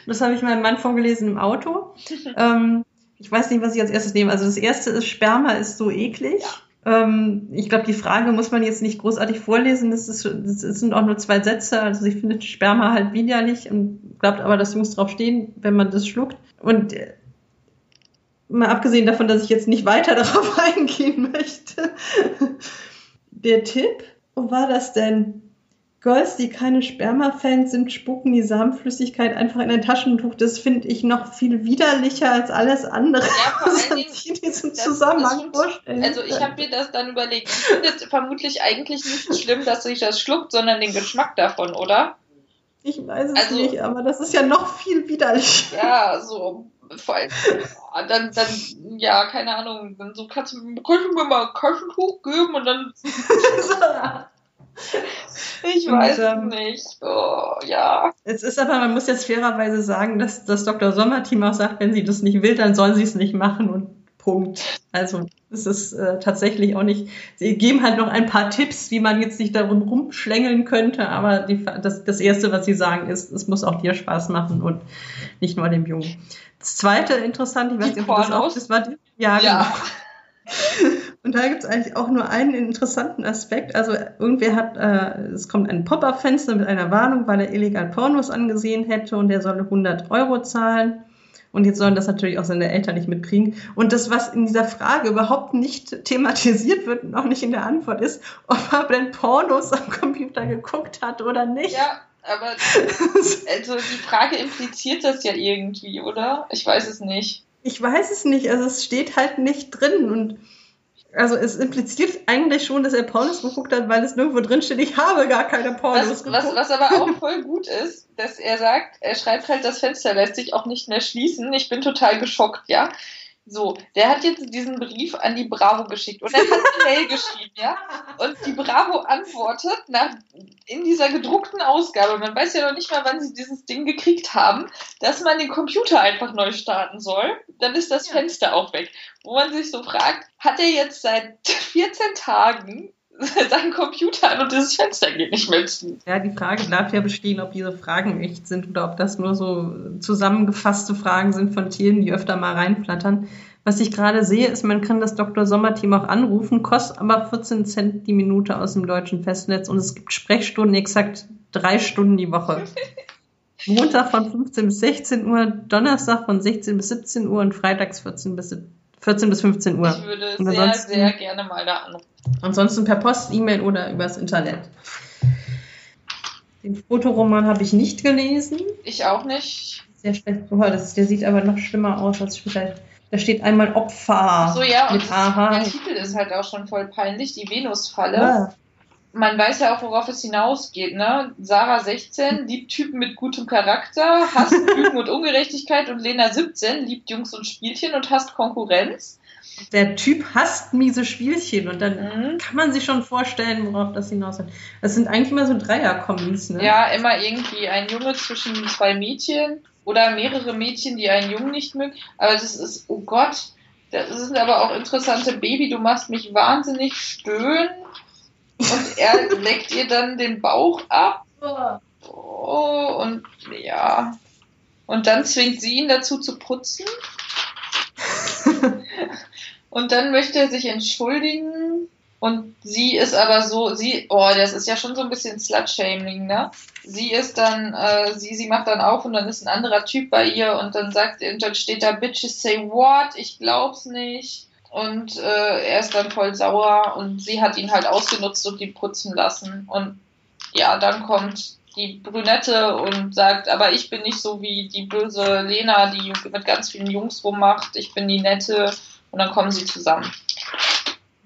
Das habe ich meinem Mann vorgelesen im Auto. ähm, ich weiß nicht, was ich als erstes nehme. Also das erste ist, Sperma ist so eklig. Ähm, ich glaube, die Frage muss man jetzt nicht großartig vorlesen. Das, ist, das sind auch nur zwei Sätze. Also ich finde Sperma halt widerlich und glaubt aber, dass Jungs drauf stehen, wenn man das schluckt. Und äh, mal abgesehen davon, dass ich jetzt nicht weiter darauf eingehen möchte. Der Tipp, wo war das denn? Girls, die keine Sperma-Fans sind, spucken die Samenflüssigkeit einfach in ein Taschentuch. Das finde ich noch viel widerlicher als alles andere, Ja, was man sich in diesem Zusammenhang vorstellen Also ich habe mir das dann überlegt. Ich finde es vermutlich eigentlich nicht schlimm, dass sich das schluckt, sondern den Geschmack davon, oder? Ich weiß es Also- nicht, aber das ist ja noch viel widerlicher. Ja, so vor allem, dann, dann, ja, keine Ahnung, dann so kannst du, kannst du mir mal ein Taschentuch geben und dann, ich Und, weiß ähm, es nicht. Oh, ja. es ist aber, man muss jetzt fairerweise sagen, dass das Dr. Sommer-Team auch sagt, wenn sie das nicht will, dann soll sie es nicht machen und Punkt. Also es ist äh, tatsächlich auch nicht, sie geben halt noch ein paar Tipps, wie man jetzt nicht darum rumschlängeln könnte, aber die, das, das Erste, was sie sagen, ist, es muss auch dir Spaß machen und nicht nur dem Jungen. Das Zweite interessant, ich weiß nicht, ob das auch, das war die, ja, Ja. genau. Und da gibt es eigentlich auch nur einen interessanten Aspekt. Also irgendwer hat, äh, es kommt ein Pop-up-Fenster mit einer Warnung, weil er illegal Pornos angesehen hätte und er solle 100 Euro zahlen. Und jetzt sollen das natürlich auch seine Eltern nicht mitkriegen. Und das, was in dieser Frage überhaupt nicht thematisiert wird und auch nicht in der Antwort ist, ob er denn Pornos am Computer geguckt hat oder nicht. Ja, aber also die Frage impliziert das ja irgendwie, oder? Ich weiß es nicht. Ich weiß es nicht, also es steht halt nicht drin und also es impliziert eigentlich schon, dass er Pornos geguckt hat, weil es nirgendwo drin steht, ich habe gar keine Pornos Was, geguckt. was, was aber auch voll gut ist, dass er sagt, er schreibt halt, das Fenster lässt sich auch nicht mehr schließen. Ich bin total geschockt, ja. So, der hat jetzt diesen Brief an die Bravo geschickt und er hat eine Mail geschrieben, ja. Und die Bravo antwortet nach, in dieser gedruckten Ausgabe, man weiß ja noch nicht mal, wann sie dieses Ding gekriegt haben, dass man den Computer einfach neu starten soll. Dann ist das Ja. Fenster auch weg. Wo man sich so fragt, hat er jetzt seit 14 Tagen seinen Computer an und dieses Fenster geht nicht mehr zu? Ja, die Frage bleibt ja bestehen, ob diese Fragen echt sind oder ob das nur so zusammengefasste Fragen sind von Tieren, die öfter mal reinflattern. Was ich gerade sehe, ist, man kann das Dr. Sommer-Team auch anrufen, kostet aber 14 Cent die Minute aus dem deutschen Festnetz und es gibt Sprechstunden exakt drei Stunden die Woche. Montag von 15 bis 16 Uhr, Donnerstag von 16 bis 17 Uhr und freitags 14 bis, 14 bis 15 Uhr. Ich würde Und sehr, ansonsten- sehr gerne mal da anrufen. Ansonsten per Post, E-Mail oder übers Internet. Den Fotoroman habe ich nicht gelesen. Ich auch nicht. Sehr schlecht gehört. Das der sieht aber noch schlimmer aus als später. Da steht einmal Opfer. So, ja, und mit das, Aha. der Titel ist halt auch schon voll peinlich, die Venusfalle. Ja. Man weiß ja auch, worauf es hinausgeht, ne? Sarah 16 liebt Typen mit gutem Charakter, hasst Lügen und Ungerechtigkeit und Lena 17 liebt Jungs und Spielchen und hasst Konkurrenz. Der Typ hasst miese Spielchen und dann Mhm. kann man sich schon vorstellen, worauf das hinausgeht. Das sind eigentlich immer so Dreier-Kommis, ne? Ja, immer irgendwie ein Junge zwischen zwei Mädchen oder mehrere Mädchen, die einen Jungen nicht mögen. Aber das ist, oh Gott, das sind aber auch interessante Baby, du machst mich wahnsinnig stöhnen. Und er leckt ihr dann den Bauch ab. Oh, und ja. Und dann zwingt sie ihn dazu zu putzen. Und dann möchte er sich entschuldigen. Und sie ist aber so, sie, oh, das ist ja schon so ein bisschen Slut-Shaming, ne? Sie ist dann, äh, sie, sie macht dann auf und dann ist ein anderer Typ bei ihr und dann sagt, und dann steht da, Bitches say what? Ich glaub's nicht. Und äh, er ist dann voll sauer und sie hat ihn halt ausgenutzt und ihn putzen lassen. Und ja, dann kommt die Brünette und sagt, aber ich bin nicht so wie die böse Lena, die mit ganz vielen Jungs rummacht. Ich bin die nette. Und dann kommen sie zusammen.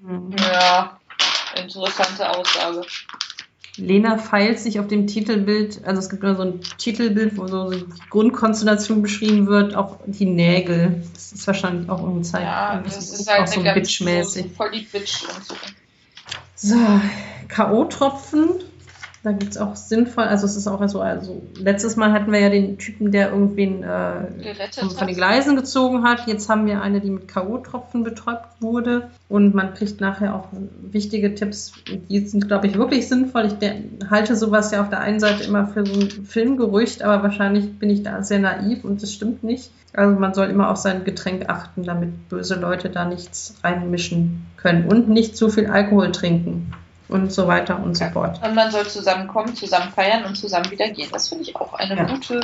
Mhm. Ja, interessante Aussage. Lena feilt sich auf dem Titelbild, also es gibt immer so ein Titelbild, wo so die Grundkonstellation beschrieben wird, auf die Nägel. Das ist wahrscheinlich auch irgendwie Zeit. Ja, das, das ist halt auch so bitchmäßig. so voll die Bitch und so. So, K.O.-Tropfen. Da gibt es auch sinnvoll, also es ist auch so, also letztes Mal hatten wir ja den Typen, der irgendwen äh, von, von den Gleisen gezogen hat. Jetzt haben wir eine, die mit K.O.-Tropfen betäubt wurde. Und man kriegt nachher auch wichtige Tipps. Die sind, glaube ich, wirklich sinnvoll. Ich halte sowas ja auf der einen Seite immer für so ein Filmgerücht, aber wahrscheinlich bin ich da sehr naiv und das stimmt nicht. Also man soll immer auf sein Getränk achten, damit böse Leute da nichts reinmischen können. Und nicht zu viel Alkohol trinken. Und so weiter und so Ja. fort. Und man soll zusammenkommen, zusammen feiern und zusammen wieder gehen. Das finde ich auch eine Ja. gute.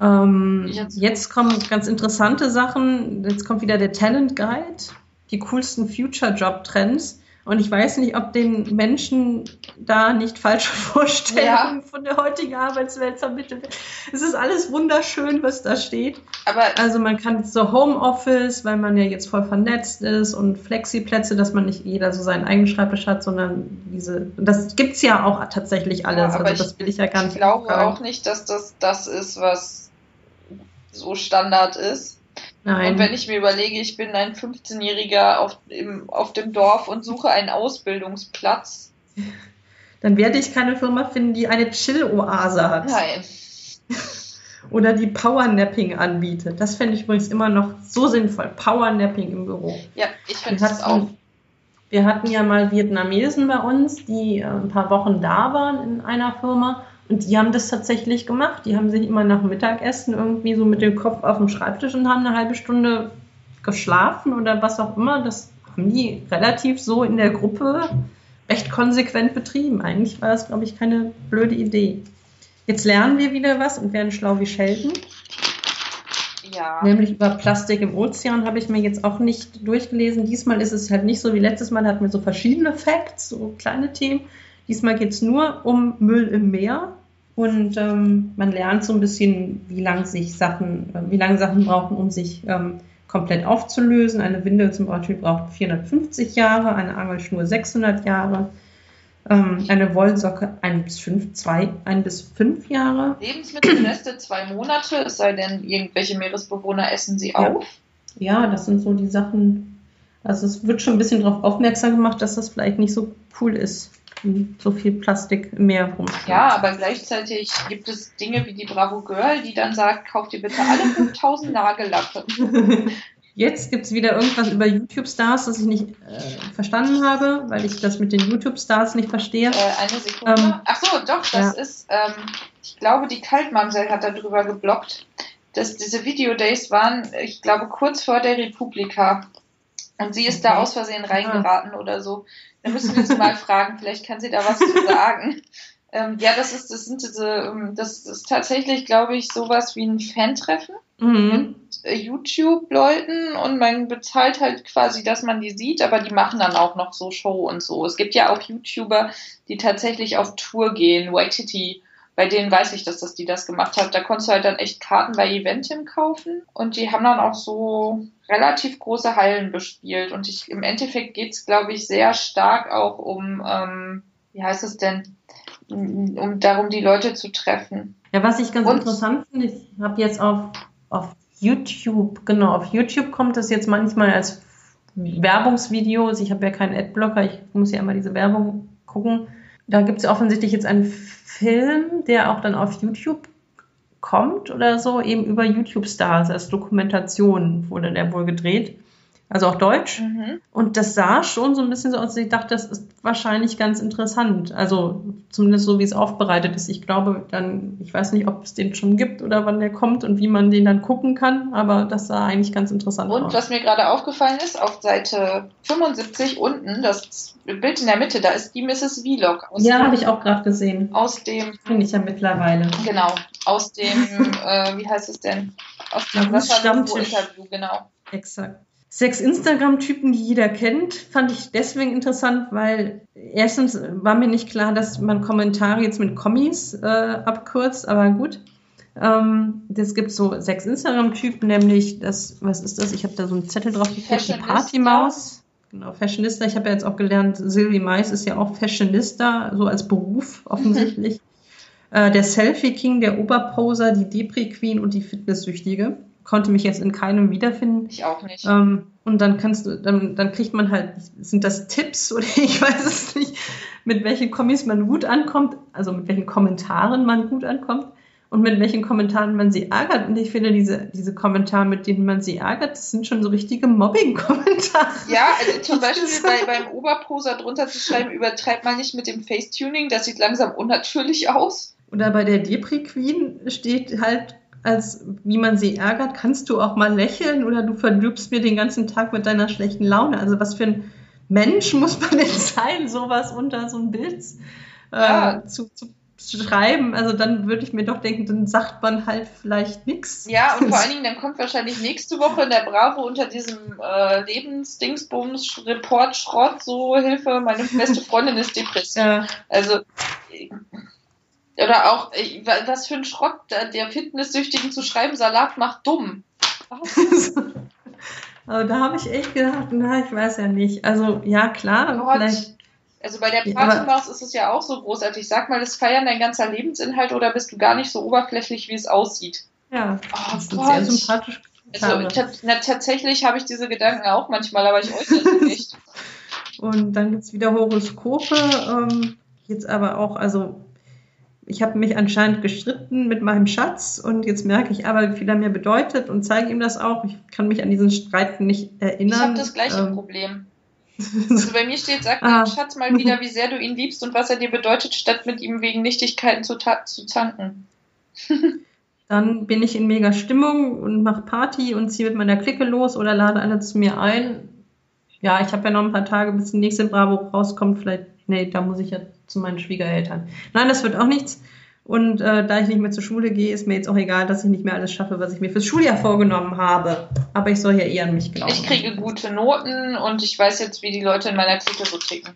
Ähm, Jetzt- jetzt kommen ganz interessante Sachen. Jetzt kommt wieder der Talent Guide, die coolsten Future Job Trends. Und ich weiß nicht, ob den Menschen da nicht falsche Vorstellungen von der heutigen Arbeitswelt vermittelt werden. Es ist alles wunderschön, was da steht. Aber Also man kann so Homeoffice, weil man ja jetzt voll vernetzt ist und Flexiplätze, dass man nicht jeder so seinen eigenen Schreibtisch hat, sondern diese, das gibt's ja auch tatsächlich alles. aber also das will ich ja gar nicht ich glaube sagen. auch nicht, dass das das ist, was so Standard ist. Nein. Und wenn ich mir überlege, ich bin ein 15-Jähriger auf, im- auf dem Dorf und suche einen Ausbildungsplatz. Dann werde ich keine Firma finden, die eine Chill-Oase hat Nein. oder die Powernapping anbietet. Das fände ich übrigens immer noch so sinnvoll. Powernapping im Büro. Ja, ich finde das auch. wir hatten ja mal Vietnamesen bei uns, die äh, ein paar Wochen da waren in einer Firma und die haben das tatsächlich gemacht. Die haben sich immer nach Mittagessen irgendwie so mit dem Kopf auf dem Schreibtisch und haben eine halbe Stunde geschlafen oder was auch immer. Das haben die relativ so in der Gruppe recht konsequent betrieben. Eigentlich war das, glaube ich, keine blöde Idee. Jetzt lernen wir wieder was und werden schlau wie Sheldon. Ja. Nämlich über Plastik im Ozean habe ich mir jetzt auch nicht durchgelesen. Diesmal ist es halt nicht so wie letztes Mal, da hatten wir so verschiedene Facts, so kleine Themen. Diesmal geht es nur um Müll im Meer. Und ähm, man lernt so ein bisschen, wie lange sich Sachen, äh, wie lange Sachen brauchen, um sich ähm, komplett aufzulösen. Eine Windel zum Beispiel braucht 450 Jahre, eine Angelschnur 600 Jahre, ähm, eine Wollsocke ein bis fünf, zwei, ein bis fünf Jahre. Lebensmittelreste zwei Monate, es sei denn, irgendwelche Meeresbewohner essen sie Ja. auf. Ja, das sind so die Sachen. Also es wird schon ein bisschen darauf aufmerksam gemacht, dass das vielleicht nicht so cool ist, so viel Plastik Meer rumschwimmt. Ja, aber gleichzeitig gibt es Dinge wie die Bravo Girl, die dann sagt, kauft ihr bitte alle 5000 Nagellappe. Jetzt gibt es wieder irgendwas über YouTube-Stars, das ich nicht äh, verstanden habe, weil ich das mit den YouTube-Stars nicht verstehe. Äh, eine Sekunde. Ähm, Ach so, doch, das ist, ähm, ich glaube, die Kaltmamsel hat darüber geblockt, dass diese Videodays waren, ich glaube, kurz vor der Republika. Und sie ist da Okay. aus Versehen reingeraten oder so. Da müssen wir sie mal fragen, vielleicht kann sie da was zu sagen. Ähm, ja, das ist, das sind diese, ähm, das ist tatsächlich, glaube ich, sowas wie ein Fantreffen Mhm. äh, YouTube-Leuten und man bezahlt halt quasi, dass man die sieht, aber die machen dann auch noch so Show und so. Es gibt ja auch YouTuber, die tatsächlich auf Tour gehen, Waititi. Bei denen weiß ich, dass das die das gemacht hat. Da konntest du halt dann echt Karten bei Eventim kaufen und die haben dann auch so relativ große Hallen bespielt. Und ich, im Endeffekt geht's, glaube ich, sehr stark auch um, ähm, wie heißt es denn, um, um darum, die Leute zu treffen. Ja, was ich ganz Und- interessant finde, ich habe jetzt auf, auf YouTube, genau, auf YouTube kommt das jetzt manchmal als Werbungsvideos. Ich habe ja keinen Adblocker, ich muss ja immer diese Werbung gucken. Da gibt es offensichtlich jetzt einen Film, der auch dann auf YouTube kommt oder so, eben über YouTube-Stars als Dokumentation wurde der wohl gedreht. Also auch Deutsch. Mhm. Und das sah schon so ein bisschen so aus, dass ich dachte, das ist wahrscheinlich ganz interessant. Also zumindest so, wie es aufbereitet ist. Ich glaube dann, ich weiß nicht, ob es den schon gibt oder wann der kommt und wie man den dann gucken kann, aber das sah eigentlich ganz interessant Und aus. was mir gerade aufgefallen ist, auf Seite 75 unten, das Bild in der Mitte, da ist die Mrs. Vlog. Aus Ja, habe ich auch gerade gesehen. Aus dem, Finde ich ja mittlerweile. genau, aus dem, äh, wie heißt es denn? Aus dem Marus Stammtisch. Interview, genau. Exakt. Sechs Instagram-Typen, die jeder kennt, fand ich deswegen interessant, weil erstens war mir nicht klar, dass man Kommentare jetzt mit Kommis äh, abkürzt, aber gut. Ähm, es gibt so sechs Instagram-Typen, nämlich das, was ist das? Ich habe da so einen Zettel drauf gekriegt. Partymaus. Genau, Fashionista. Ich habe ja jetzt auch gelernt, Sylvie Mais ist ja auch Fashionista, so als Beruf offensichtlich. äh, der Selfie King, der Oberposer, die Depri Queen und die Fitnesssüchtige. Konnte mich jetzt in keinem wiederfinden. Ich auch nicht. Ähm, und dann kannst du, dann, dann kriegt man halt, sind das Tipps oder ich weiß es nicht, mit welchen Kommis man gut ankommt, also mit welchen Kommentaren man gut ankommt und mit welchen Kommentaren man sie ärgert. Und ich finde, diese, diese Kommentare, mit denen man sie ärgert, das sind schon so richtige Mobbing-Kommentare. Ja, also zum Beispiel bei, beim Oberposer drunter zu schreiben, übertreibt man nicht mit dem Facetuning, das sieht langsam unnatürlich aus. Oder bei der Depri Queen steht halt, als wie man sie ärgert, kannst du auch mal lächeln oder du verdirbst mir den ganzen Tag mit deiner schlechten Laune. Also was für ein Mensch muss man denn sein, sowas unter so ein Bild äh, ja. zu, zu schreiben, also dann würde ich mir doch denken, dann sagt man halt vielleicht nichts. Ja, und vor allen Dingen, dann kommt wahrscheinlich nächste Woche in der Bravo unter diesem äh, Lebensdingsbums-Report Schrott so Hilfe, meine beste Freundin ist depressiv. Ja. Also oder auch, äh, was für ein Schrott der Fitnesssüchtigen zu schreiben, Salat macht dumm. Aber da habe ich echt gedacht, na, ich weiß ja nicht. Also ja, klar, Gott. vielleicht also bei der Partymaus ja, ist es ja auch so großartig. Sag mal, ist Feiern dein ganzer Lebensinhalt oder bist du gar nicht so oberflächlich, wie es aussieht? Ja, oh, das Gott. sehr sympathisch. Also na, tatsächlich habe ich diese Gedanken auch manchmal, aber ich äußere sie nicht. Und dann gibt es wieder Horoskope. Ähm, jetzt aber auch, also ich habe mich anscheinend gestritten mit meinem Schatz und jetzt merke ich aber, wie viel er mir bedeutet und zeige ihm das auch. Ich kann mich an diesen Streit nicht erinnern. Ich habe das gleiche ähm, Problem. Also bei mir steht, sag ah. Schatz mal wieder, wie sehr du ihn liebst und was er dir bedeutet, statt mit ihm wegen Nichtigkeiten zu, zu zanken. Dann bin ich in mega Stimmung und mache Party und ziehe mit meiner Clique los oder lade alle zu mir ein. Ja, ich habe ja noch ein paar Tage, bis die nächste Bravo rauskommt. Vielleicht, nee, da muss ich ja zu meinen Schwiegereltern. Nein, das wird auch nichts. Und äh, da ich nicht mehr zur Schule gehe, ist mir jetzt auch egal, dass ich nicht mehr alles schaffe, was ich mir fürs Schuljahr vorgenommen habe. Aber ich soll ja eher an mich glauben. Ich kriege gute Noten und ich weiß jetzt, wie die Leute in meiner Clique so ticken.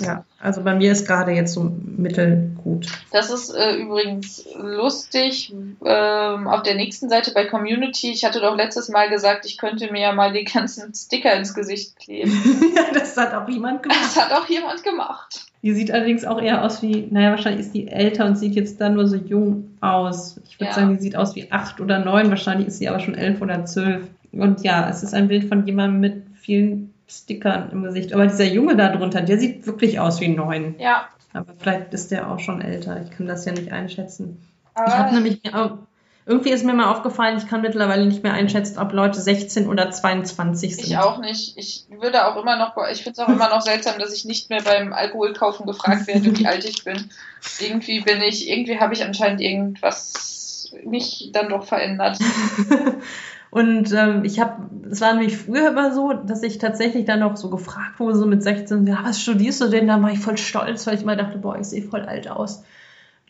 Ja, also bei mir ist gerade jetzt so mittelgut. Das ist äh, übrigens lustig. Ähm, auf der nächsten Seite bei Community, ich hatte doch letztes Mal gesagt, ich könnte mir ja mal die ganzen Sticker ins Gesicht kleben. ja, das hat auch jemand gemacht. Das hat auch jemand gemacht. Die sieht allerdings auch eher aus wie, naja, wahrscheinlich ist die älter und sieht jetzt dann nur so jung aus. Ich würde ja. sagen, die sieht aus wie acht oder neun, wahrscheinlich ist sie aber schon elf oder zwölf. Und ja, es ist ein Bild von jemandem mit vielen Stickern im Gesicht. Aber dieser Junge da drunter, der sieht wirklich aus wie neun. Ja. Aber vielleicht ist der auch schon älter. Ich kann das ja nicht einschätzen. Aber ich habe nämlich auch irgendwie ist mir mal aufgefallen, ich kann mittlerweile nicht mehr einschätzen, ob Leute 16 oder 22 sind. Ich auch nicht. Ich würde auch immer noch, ich finde es auch immer noch seltsam, dass ich nicht mehr beim Alkoholkaufen gefragt werde, wie alt ich bin. Irgendwie bin ich, irgendwie habe ich anscheinend irgendwas mich dann doch verändert. Und ähm, ich habe, es war nämlich früher immer so, dass ich tatsächlich dann noch so gefragt wurde, so mit 16, ja, was studierst du denn? Da war ich voll stolz, weil ich mal dachte, boah, ich sehe voll alt aus.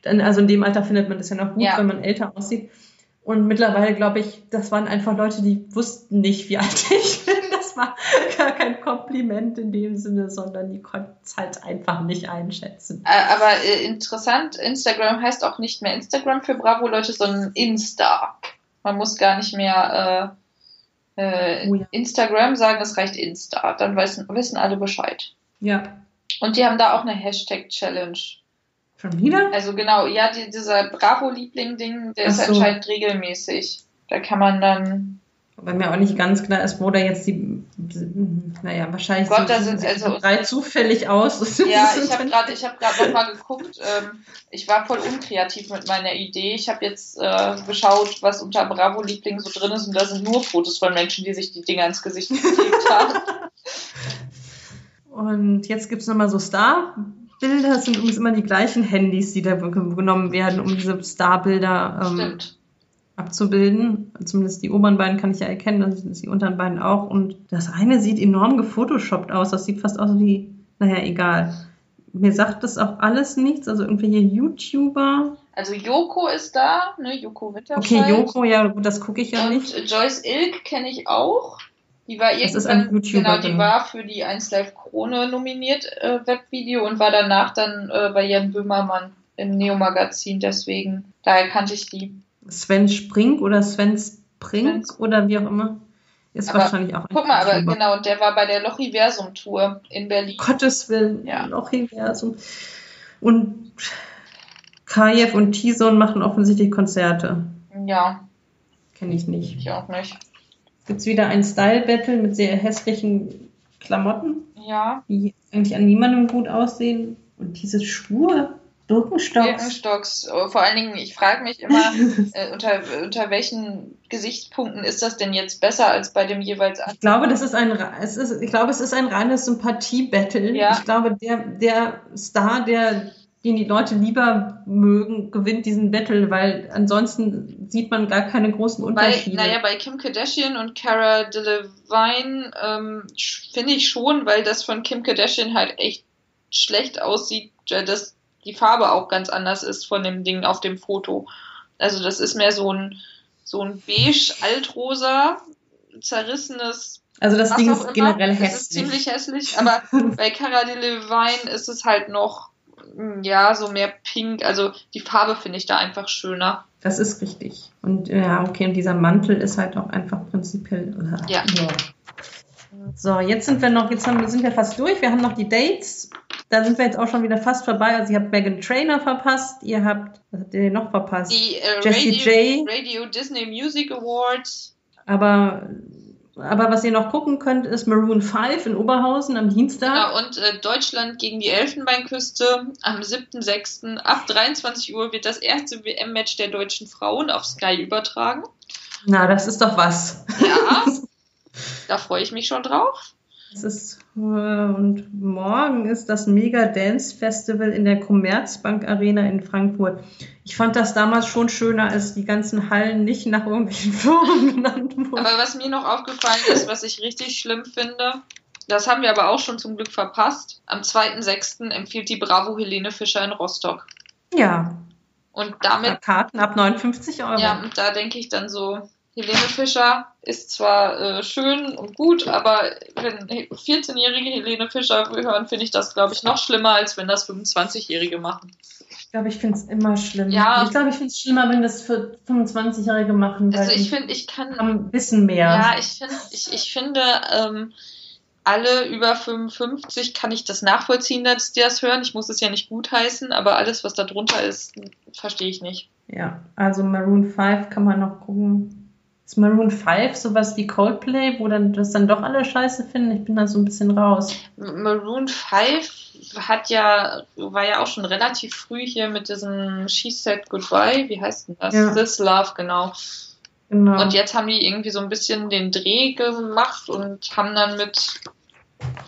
Dann, also in dem Alter findet man das ja noch gut, ja. wenn man älter aussieht. Und mittlerweile glaube ich, das waren einfach Leute, die wussten nicht, wie alt ich bin. Das war gar kein Kompliment in dem Sinne, sondern die konnten es halt einfach nicht einschätzen. Äh, aber äh, interessant, Instagram heißt auch nicht mehr Instagram für Bravo-Leute, sondern Insta. Man muss gar nicht mehr äh, äh, oh ja. Instagram sagen, es reicht Insta. Dann wissen, wissen alle Bescheid. Ja. Und die haben da auch eine Hashtag-Challenge. Schon wieder? Also genau, ja, die, dieser Bravo-Liebling-Ding, der Ach ist so. anscheinend regelmäßig. Da kann man dann. Weil mir auch nicht ganz klar ist, wo da jetzt die, naja, wahrscheinlich Gott, da sind also drei zufällig aus. Ja, ich habe gerade, ich habe gerade noch mal geguckt. Ähm, ich war voll unkreativ mit meiner Idee. Ich habe jetzt äh, geschaut, was unter Bravo Liebling so drin ist, und da sind nur Fotos von Menschen, die sich die Dinger ins Gesicht geklebt haben. Und jetzt gibt es nochmal so Star Bilder sind übrigens immer die gleichen Handys, die da genommen werden, um diese Starbilder ähm, abzubilden. Zumindest die oberen beiden kann ich ja erkennen, das sind die unteren beiden auch. Und das eine sieht enorm gefotoshoppt aus. Das sieht fast aus wie, naja, egal. Mir sagt das auch alles nichts, also irgendwelche YouTuber. Also Joko ist da, ne, Joko Winterscheid. Okay, Joko, ja, gut, das gucke ich ja Und nicht. Joyce Ilk kenne ich auch. Die war das ist ein YouTuber. Genau, die war für die 1 Live Krone nominiert, äh, Webvideo, und war danach dann äh, bei Jan Böhmermann im Neo-Magazin, deswegen, daher kannte ich die. Sven Spring oder Sven Spring oder wie auch immer. Ist Aber wahrscheinlich auch ein Guck mal, aber YouTuber. genau, der war bei der Lochiversum-Tour in Berlin. Gottes Willen, Ja. noch Universum. Und Kajew und Tison machen offensichtlich Konzerte. Ja, Kenne ich nicht. ich auch nicht. Gibt's wieder ein Style-Battle mit sehr hässlichen Klamotten, Ja, die eigentlich an niemandem gut aussehen. Und diese Schuhe, Birkenstocks. Birkenstocks. äh, Vor allen Dingen, ich frage mich immer, äh, unter, unter welchen Gesichtspunkten ist das denn jetzt besser als bei dem jeweils anderen? Ich glaube, das ist ein, es ist, ich glaube, es ist ein reines Sympathie-Battle. Ja. Ich glaube, der, der Star, der, den die Leute lieber mögen, gewinnt diesen Battle, weil ansonsten sieht man gar keine großen Bei, Unterschiede. naja, bei Kim Kardashian und Cara Delevingne ähm, finde ich schon, weil das von Kim Kardashian halt echt schlecht aussieht, dass die Farbe auch ganz anders ist von dem Ding auf dem Foto. Also das ist mehr so ein so ein beige, altrosa, zerrissenes also das Ding ist immer. generell Es ist hässlich. ziemlich hässlich, aber bei Cara Delevingne ist es halt noch mm, ja, so mehr pink, also die Farbe finde ich da einfach schöner. Das ist richtig. Und ja, okay, und dieser Mantel ist halt auch einfach prinzipiell. äh, Ja. So, jetzt sind wir noch, jetzt haben, sind wir fast durch. Wir haben noch die Dates. Da sind wir jetzt auch schon wieder fast vorbei. Also ihr habt Megan Trainer verpasst, ihr habt, was habt ihr noch verpasst? Die äh, Radio, J. Radio Disney Music Awards. Aber, aber was ihr noch gucken könnt, ist Maroon 5 in Oberhausen am Dienstag. Genau, und äh, Deutschland gegen die Elfenbeinküste am 7.6. ab 23 Uhr wird das erste WM-Match der deutschen Frauen auf Sky übertragen. Na, das ist doch was. Ja, da freue ich mich schon drauf. Das ist, äh, und morgen ist das Mega Dance Festival in der Commerzbank Arena in Frankfurt. Ich fand das damals schon schöner, als die ganzen Hallen nicht nach irgendwelchen Firmen genannt wurden. Aber was mir noch aufgefallen ist, was ich richtig schlimm finde, das haben wir aber auch schon zum Glück verpasst. Am 2.6. empfiehlt die Bravo Helene Fischer in Rostock. ja, Und damit, Karten ab 59 Euro. ja, und da denke ich dann so, Helene Fischer ist zwar äh, schön und gut, aber wenn 14-jährige Helene Fischer hören, finde ich das, glaube ich, noch schlimmer, als wenn das 25-Jährige machen. Ich glaube, ich finde es immer schlimm. Ja. Ich glaube, ich finde es schlimmer, wenn das für 25-Jährige machen, Also ich finde, ich kann, haben Wissen mehr. ja, ich finde, ich, ich finde, ähm, alle über 55 kann ich das nachvollziehen, dass die das hören. Ich muss es ja nicht gutheißen, aber alles, was da drunter ist, verstehe ich nicht. Ja, also Maroon 5 kann man noch gucken. Ist Maroon 5 sowas wie Coldplay, wo dann das dann doch alle scheiße finden? Ich bin da so ein bisschen raus. Maroon 5 hat ja, war ja auch schon relativ früh hier mit diesem She Said Goodbye, wie heißt denn das? Ja. This Love, genau. Genau. Und jetzt haben die irgendwie so ein bisschen den Dreh gemacht und haben dann mit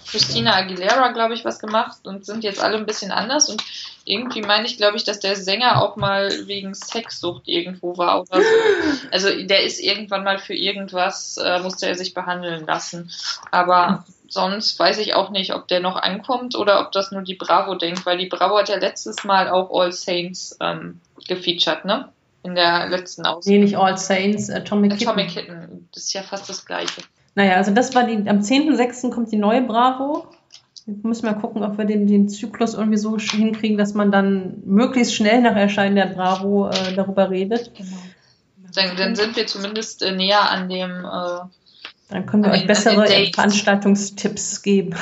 Christina Aguilera, glaube ich, was gemacht und sind jetzt alle ein bisschen anders. Und irgendwie meine ich, glaube ich, dass der Sänger auch mal wegen Sexsucht irgendwo war oder so. Also der ist irgendwann mal für irgendwas, äh, musste er sich behandeln lassen. Aber sonst weiß ich auch nicht, ob der noch ankommt oder ob das nur die Bravo denkt, weil die Bravo hat ja letztes Mal auch All Saints ähm, gefeatured, ne? In der letzten Ausgabe. nee, nicht All Saints, Atomic, Atomic Kitten. Kitten, das ist ja fast das gleiche. Naja, also das war die, am 10.06. kommt die neue Bravo. Jetzt müssen wir gucken, ob wir den, den Zyklus irgendwie so hinkriegen, dass man dann möglichst schnell nach Erscheinen der Bravo äh, darüber redet. Dann, dann sind wir zumindest äh, näher an dem. Äh, Dann können wir euch bessere. Veranstaltungstipps geben.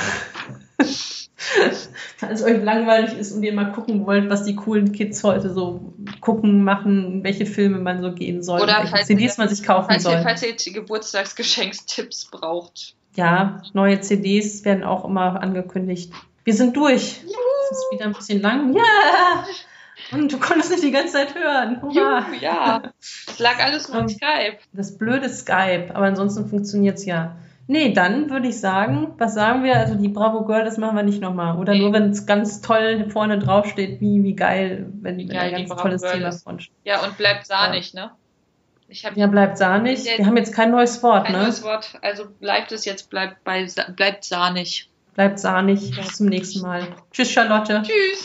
Falls es euch langweilig ist und ihr mal gucken wollt, was die coolen Kids heute so gucken, machen, welche Filme man so gehen soll, Oder welche falls CDs ihr- man sich kaufen falls, ihr, soll. falls ihr Geburtstagsgeschenkstipps braucht. Ja, neue CDs werden auch immer angekündigt. Wir sind durch. Es ist wieder ein bisschen lang. Ja! Und du konntest nicht die ganze Zeit hören. Hurra! Juhu, ja. Es lag alles nur Ähm, Skype. Das blöde Skype, aber ansonsten funktioniert's ja. Nee, dann würde ich sagen, was sagen wir? Also die Bravo Girl, das machen wir nicht nochmal. Oder Nee. nur, wenn es ganz toll vorne drauf steht, wie, wie geil, wenn, Wie wenn geil ein die ganz tolles Girl Thema ist. Ja, und bleibt sahnig, ne? Ich Ja, bleibt sahnig. Wir haben jetzt kein neues Wort, kein ne? neues Wort, also bleibt es jetzt, bleibt, bei, bleibt sahnig. Bleibt sahnig. Bis zum nächsten Mal. Tschüss, Charlotte. Tschüss!